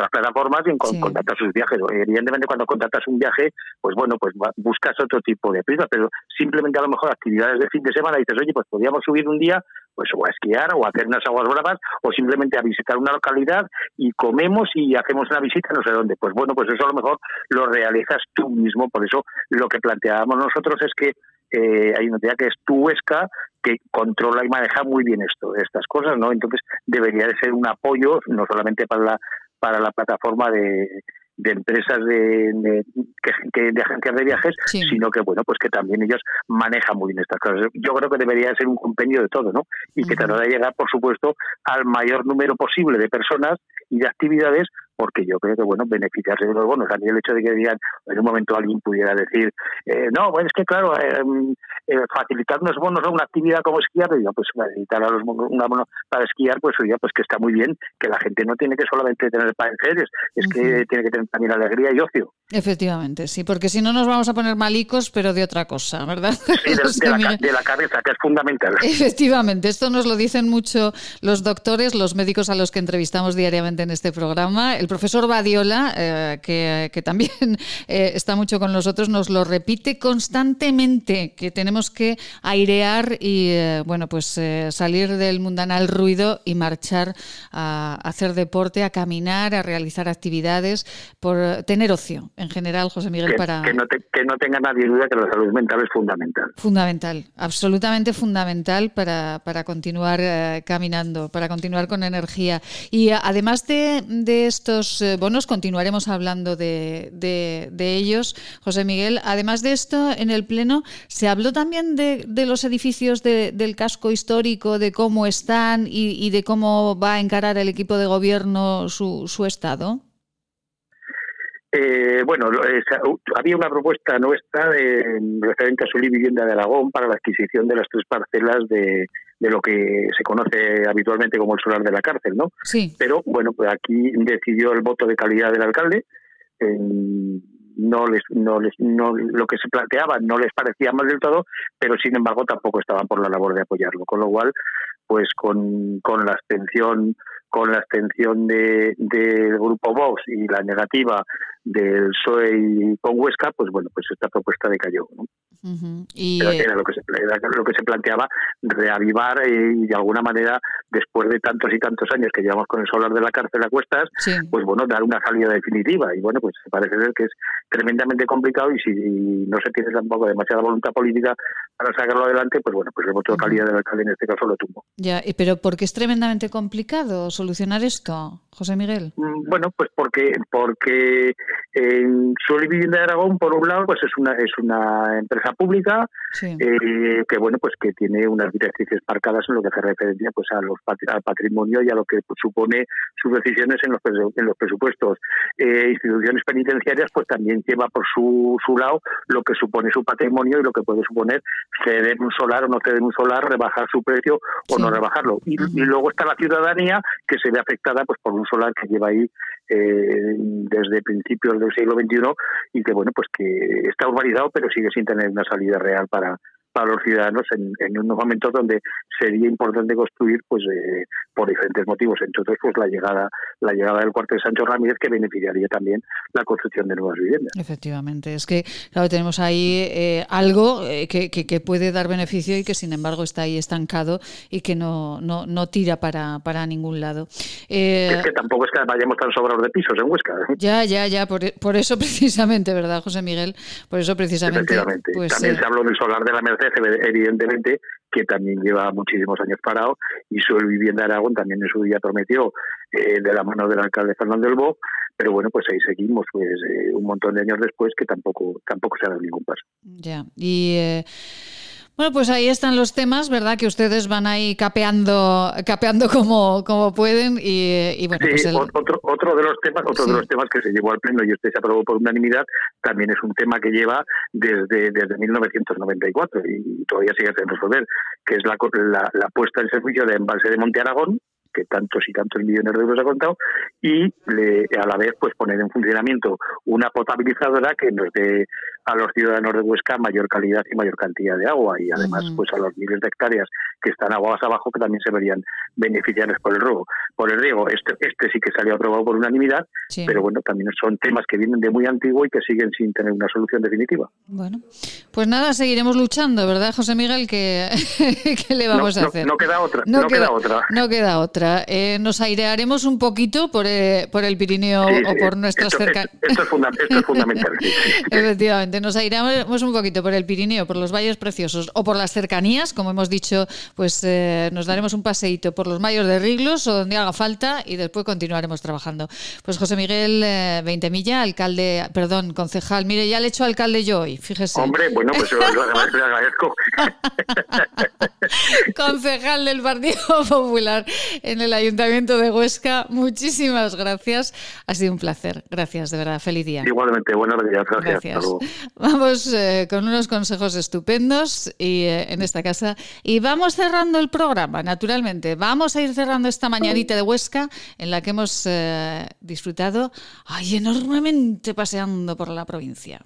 plataformas y contrata sus viajes. Evidentemente cuando contratas un viaje, pues bueno, pues buscas otro tipo de prisa, pero simplemente a lo mejor actividades de fin de semana dices, oye, pues podríamos subir un día pues o a esquiar o a hacer unas aguas bravas o simplemente a visitar una localidad y comemos y hacemos una visita no sé dónde. Pues bueno, pues eso a lo mejor lo realizas tú mismo. Por eso lo que planteábamos nosotros es que eh, hay una entidad que es Tuesca que controla y maneja muy bien esto, estas cosas, ¿no? Entonces debería de ser un apoyo no solamente para la para la plataforma de, de empresas de, de, que, de agencias de viajes, sino que bueno, pues que también ellos manejan muy bien estas cosas. Yo creo que debería ser un compendio de todo, ¿no? Y que tratará de llegar, por supuesto, al mayor número posible de personas y de actividades porque yo creo que, bueno, beneficiarse de los bonos, a mí el hecho de que digan, en un momento alguien pudiera decir, eh, no, bueno, es que claro, eh, eh, facilitar unos bonos a una actividad como esquiar, digo, pues facilitar a los una bono para esquiar, pues oye, pues que está muy bien, que la gente no tiene que solamente tener padeceres, es que tiene que tener también alegría y ocio. Efectivamente, sí, porque si no nos vamos a poner malicos, pero de otra cosa, ¿verdad? Sí, de, *laughs* la, de, la, cabeza, que es fundamental. Efectivamente, esto nos lo dicen mucho los doctores, los médicos a los que entrevistamos diariamente en este programa. El profesor Badiola, eh, que, también *laughs* eh, está mucho con nosotros, nos lo repite constantemente, que tenemos que airear y, eh, bueno, pues salir del mundanal ruido y marchar a hacer deporte, a caminar, a realizar actividades, por tener ocio en general, José Miguel, para... Que no, que no tenga nadie duda que la salud mental es fundamental. Fundamental, absolutamente fundamental para, para continuar caminando, para continuar con energía. Y además de, de estos eh, bonos, continuaremos hablando de, de, ellos, José Miguel. Además de esto, en el Pleno se habló también de, de los edificios del casco histórico, de cómo están y, de cómo va a encarar el equipo de gobierno su, su estado. Eh, bueno, había una propuesta nuestra referente a su vivienda de Aragón para la adquisición de las tres parcelas de, de lo que se conoce habitualmente como el solar de la cárcel, ¿no? Sí. Pero bueno, pues aquí decidió el voto de calidad del alcalde. no les, no les, no, lo que se planteaba no les parecía mal del todo, pero sin embargo tampoco estaban por la labor de apoyarlo. Con lo cual, pues con, con la abstención con la abstención de, del grupo Vox y la negativa del PSOE y con Huesca, pues bueno, pues esta propuesta decayó. ¿no? y, era, lo que se, lo que se planteaba, reavivar y de alguna manera, después de tantos y tantos años que llevamos con el solar de la cárcel a cuestas, pues bueno, dar una salida definitiva. Y bueno, pues parece ser que es tremendamente complicado y si no se tiene tampoco demasiada voluntad política para sacarlo adelante, pues bueno, pues el voto de calidad del alcalde en este caso lo tumbo. Ya, pero ¿por qué es tremendamente complicado solucionar esto, José Miguel? Mm, bueno, pues porque porque en Sol y Vivienda de Aragón, por un lado, pues es una es una empresa pública eh, que bueno pues que tiene unas directrices marcadas en lo que hace referencia pues a los al patrimonio y a lo que supone sus decisiones en los en los presupuestos. Eh, instituciones penitenciarias pues también lleva por su, su lado lo que supone su patrimonio y lo que puede suponer ceder un solar o no ceder un solar, rebajar su precio o no rebajarlo. Y, y, luego está la ciudadanía que se ve afectada pues por un solar que lleva ahí eh, desde principios del siglo XXI y que bueno pues que está urbanizado pero sigue sin tener una salida real para para los ciudadanos en, en unos momentos donde sería importante construir pues eh, por diferentes motivos. Entre otros pues la llegada la llegada del cuarto de Sancho Ramírez que beneficiaría también la construcción de nuevas viviendas. Efectivamente. Es que claro tenemos ahí eh, algo eh, que, que, puede dar beneficio y que sin embargo está ahí estancado y que no, no, no tira para, para ningún lado. Es que tampoco es que vayamos tan sobrados de pisos en Huesca ya ya ya. Por, por eso precisamente verdad José Miguel por eso precisamente pues, también se habló del solar de la Evidentemente que también lleva muchísimos años parado, y su Vivienda Aragón también en su día prometió eh, de la mano del alcalde Fernando del Bo, pero bueno, pues ahí seguimos, pues eh, un montón de años después que tampoco tampoco se ha dado ningún paso. Ya, y... Eh, bueno, pues ahí están los temas, ¿verdad? Que ustedes van ahí capeando, capeando como, como pueden y, bueno. Sí, pues otro, otro de los temas, otro de los temas que se llevó al pleno y este se aprobó por unanimidad, también es un tema que lleva desde, desde 1994 y todavía sigue sin resolver, que es la, la, la puesta en servicio de embalse de Monte Aragón, que tantos y tantos millones de euros ha contado, y a la vez pues poner en funcionamiento una potabilizadora que nos dé a los ciudadanos de Huesca mayor calidad y mayor cantidad de agua y además pues a los miles de hectáreas que están aguas abajo que también se verían beneficiados por el robo, por el riego. Este, este sí que salió aprobado por unanimidad, pero bueno, también son temas que vienen de muy antiguo y que siguen sin tener una solución definitiva. Bueno, pues nada, seguiremos luchando, ¿verdad, José Miguel? *laughs* ¿Qué, le vamos a hacer? No, queda otra, no, queda, otra. No queda otra. Eh, nos airearemos un poquito por, eh, por el Pirineo o por nuestras cercanías. Esto, es fundamental. *laughs* Efectivamente, nos airearemos un poquito por el Pirineo, por los valles preciosos o por las cercanías, como hemos dicho pues eh, nos daremos un paseíto por los mayos de Riglos o donde haga falta y después continuaremos trabajando. Pues José Miguel eh, Veintemilla, alcalde, perdón, concejal, mire, ya le he hecho alcalde yo hoy, fíjese. Hombre, bueno, pues lo agradezco. *laughs* concejal del Partido *laughs* Popular en el Ayuntamiento de Huesca, muchísimas gracias. Ha sido un placer. Gracias, de verdad. Feliz día. Igualmente, buenos días. Gracias. Vamos eh, con unos consejos estupendos y, en esta casa y vamos cerrando el programa, naturalmente. Vamos a ir cerrando esta mañanita de Huesca en la que hemos eh, disfrutado ay, enormemente paseando por la provincia.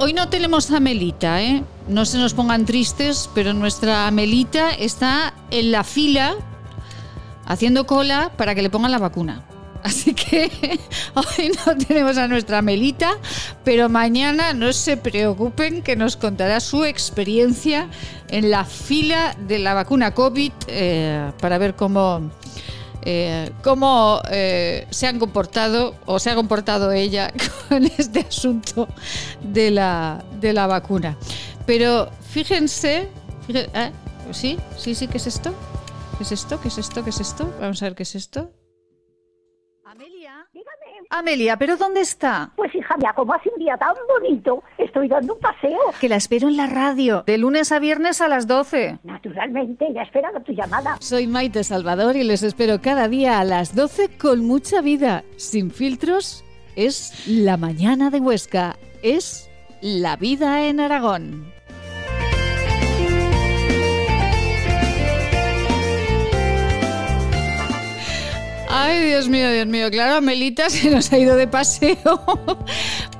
Hoy no tenemos a Melita, ¿eh? No se nos pongan tristes, pero nuestra Melita está en la fila haciendo cola para que le pongan la vacuna. *laughs* Así que *laughs* hoy no tenemos a nuestra Melita, pero mañana no se preocupen que nos contará su experiencia en la fila de la vacuna COVID eh, para ver cómo, eh, cómo eh, se han comportado o se ha comportado ella *laughs* con este asunto de la, de la vacuna. Pero fíjense, ¿sí? ¿Sí, sí, qué es esto? ¿Qué es esto? ¿Qué es esto? ¿Qué es esto? Vamos a ver qué es esto. Amelia, ¿pero dónde está? Pues hija mía, como hace un día tan bonito, estoy dando un paseo. Que la espero en la radio, de lunes a viernes a las 12. Naturalmente, ya esperado tu llamada. Soy Maite Salvador y les espero cada día a las 12 con mucha vida. Sin filtros, es la mañana de Huesca. Es la vida en Aragón. Ay, Dios mío, Dios mío. Claro, Melita *laughs* se nos ha ido de paseo.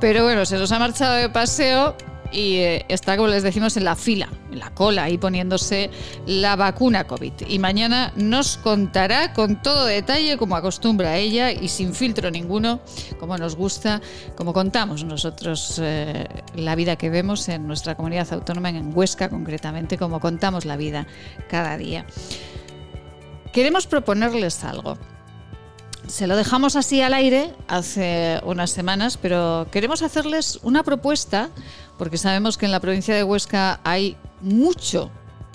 Pero bueno, se nos ha marchado de paseo y eh, está, como les decimos, en la fila, en la cola, ahí poniéndose la vacuna COVID. Y mañana nos contará con todo detalle, como acostumbra ella, y sin filtro ninguno, como nos gusta, como contamos nosotros eh, la vida que vemos en nuestra comunidad autónoma, en Huesca concretamente, como contamos la vida cada día. Queremos proponerles algo. Se lo dejamos así al aire hace unas semanas, pero queremos hacerles una propuesta, porque sabemos que en la provincia de Huesca hay mucho,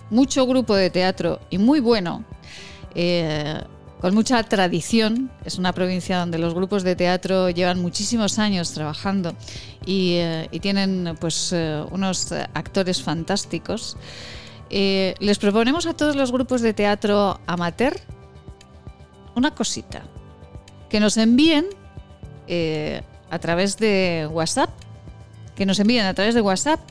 mucho grupo de teatro y muy bueno, eh, con mucha tradición. Es una provincia donde los grupos de teatro llevan muchísimos años trabajando y, eh, tienen pues eh, unos actores fantásticos. les proponemos a todos los grupos de teatro amateur una cosita que nos envíen eh, a través de WhatsApp, que nos envíen a través de WhatsApp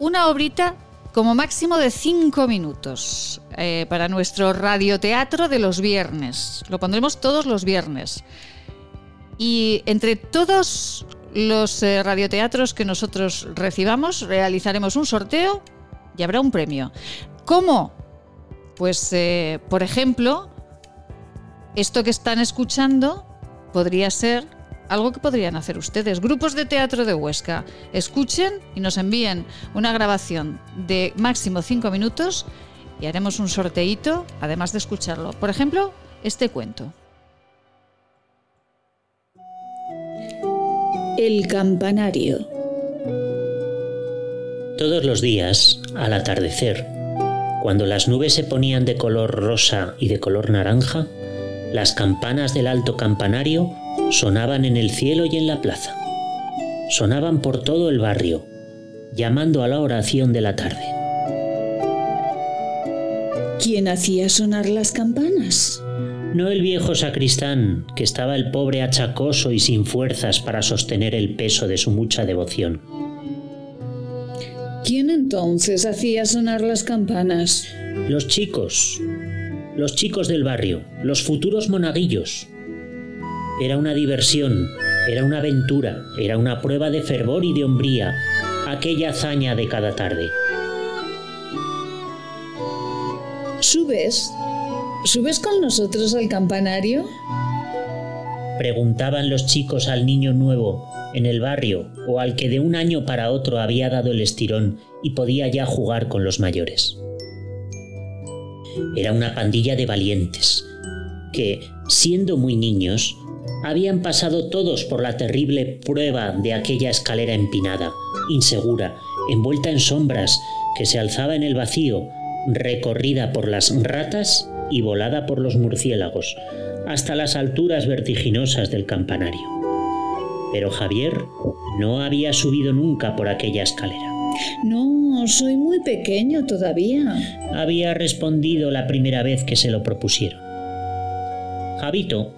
una obrita como máximo de cinco minutos eh, para nuestro radioteatro de los viernes. Lo pondremos todos los viernes. Y entre todos los eh, radioteatros que nosotros recibamos, realizaremos un sorteo y habrá un premio. ¿Cómo? Pues, por ejemplo, esto que están escuchando podría ser algo que podrían hacer ustedes. Grupos de teatro de Huesca, escuchen y nos envíen una grabación de máximo cinco minutos y haremos un sorteíto, además de escucharlo. Por ejemplo, este cuento. El campanario. Todos los días, al atardecer, cuando las nubes se ponían de color rosa y de color naranja, las campanas del alto campanario sonaban en el cielo y en la plaza. Sonaban por todo el barrio, llamando a la oración de la tarde. ¿Quién hacía sonar las campanas? No el viejo sacristán, que estaba el pobre achacoso y sin fuerzas para sostener el peso de su mucha devoción. ¿Quién entonces hacía sonar las campanas? Los chicos, los chicos del barrio, los futuros monaguillos. Era una diversión, era una aventura, era una prueba de fervor y de hombría, aquella hazaña de cada tarde. ¿Subes? ¿Subes con nosotros al campanario? Preguntaban los chicos al niño nuevo en el barrio o al que de un año para otro había dado el estirón y podía ya jugar con los mayores. Era una pandilla de valientes, que, siendo muy niños, habían pasado todos por la terrible prueba de aquella escalera empinada, insegura, envuelta en sombras, que se alzaba en el vacío, recorrida por las ratas y volada por los murciélagos, hasta las alturas vertiginosas del campanario. Pero Javier no había subido nunca por aquella escalera. No, soy muy pequeño todavía. Había respondido la primera vez que se lo propusieron. Javito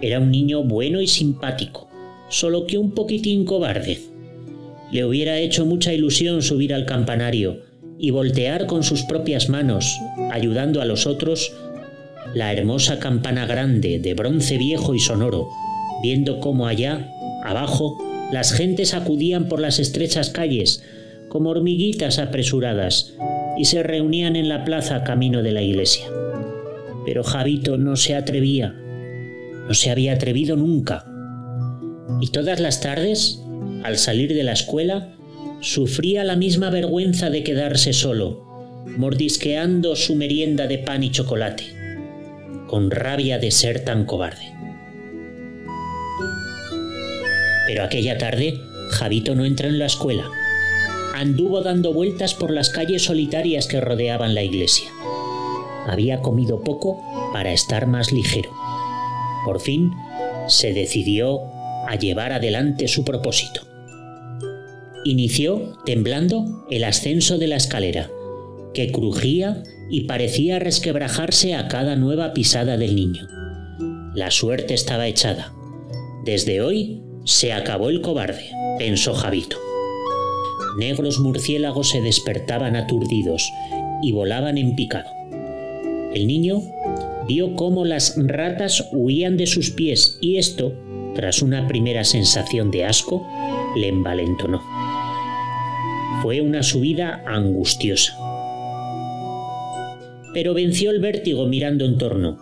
era un niño bueno y simpático, solo que un poquitín cobarde. Le hubiera hecho mucha ilusión subir al campanario y voltear con sus propias manos, ayudando a los otros, la hermosa campana grande de bronce viejo y sonoro, viendo cómo allá, abajo, las gentes acudían por las estrechas calles, como hormiguitas apresuradas, y se reunían en la plaza camino de la iglesia. Pero Javito no se atrevía. No se había atrevido nunca. Y todas las tardes, al salir de la escuela, sufría la misma vergüenza de quedarse solo, mordisqueando su merienda de pan y chocolate, con rabia de ser tan cobarde. Pero aquella tarde, Javito no entró en la escuela. Anduvo dando vueltas por las calles solitarias que rodeaban la iglesia. Había comido poco para estar más ligero. Por fin, se decidió a llevar adelante su propósito. Inició, temblando, el ascenso de la escalera, que crujía y parecía resquebrajarse a cada nueva pisada del niño. La suerte estaba echada. Desde hoy se acabó el cobarde, pensó Javito. Negros murciélagos se despertaban aturdidos y volaban en picado. El niño vio cómo las ratas huían de sus pies y esto, tras una primera sensación de asco, le envalentonó. Fue una subida angustiosa. Pero venció el vértigo mirando en torno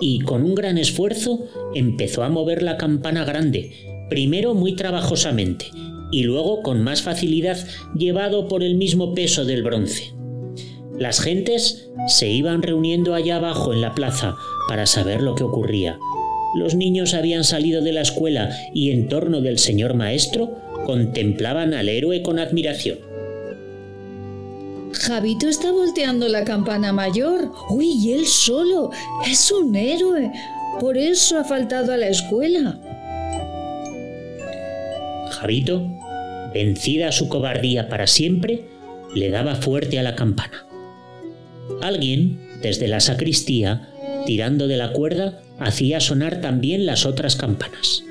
y con un gran esfuerzo empezó a mover la campana grande, primero muy trabajosamente y luego con más facilidad llevado por el mismo peso del bronce. Las gentes se iban reuniendo allá abajo en la plaza para saber lo que ocurría. Los niños habían salido de la escuela y en torno del señor maestro contemplaban al héroe con admiración. Javito está volteando la campana mayor. Uy, y él solo. Es un héroe. Por eso ha faltado a la escuela. Javito, vencida su cobardía para siempre, le daba fuerte a la campana. Alguien, desde la sacristía, tirando de la cuerda, hacía sonar también las otras campanas.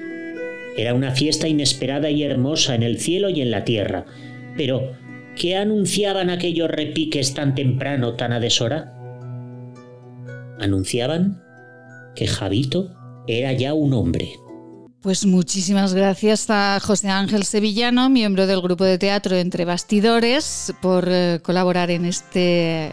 Era una fiesta inesperada y hermosa en el cielo y en la tierra, pero ¿Qué anunciaban aquellos repiques tan temprano, tan a deshora? Anunciaban que Javito era ya un hombre. Pues muchísimas gracias a José Ángel Sevillano, miembro del grupo de teatro Entre Bastidores, por eh, colaborar en este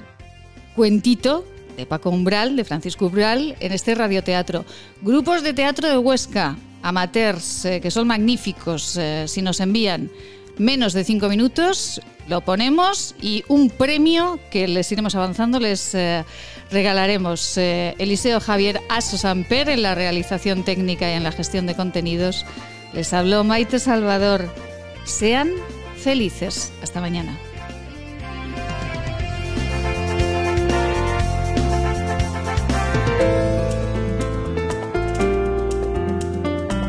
cuentito de Paco Umbral, de Francisco Umbral, en este radioteatro. Grupos de teatro de Huesca, amateurs, eh, que son magníficos, eh, si nos envían menos de cinco minutos, lo ponemos y un premio que les iremos avanzando les eh, regalaremos. Eh, Eliseo Javier Aso Samper en la realización técnica y en la gestión de contenidos. Les habló Maite Salvador. Sean felices. Hasta mañana.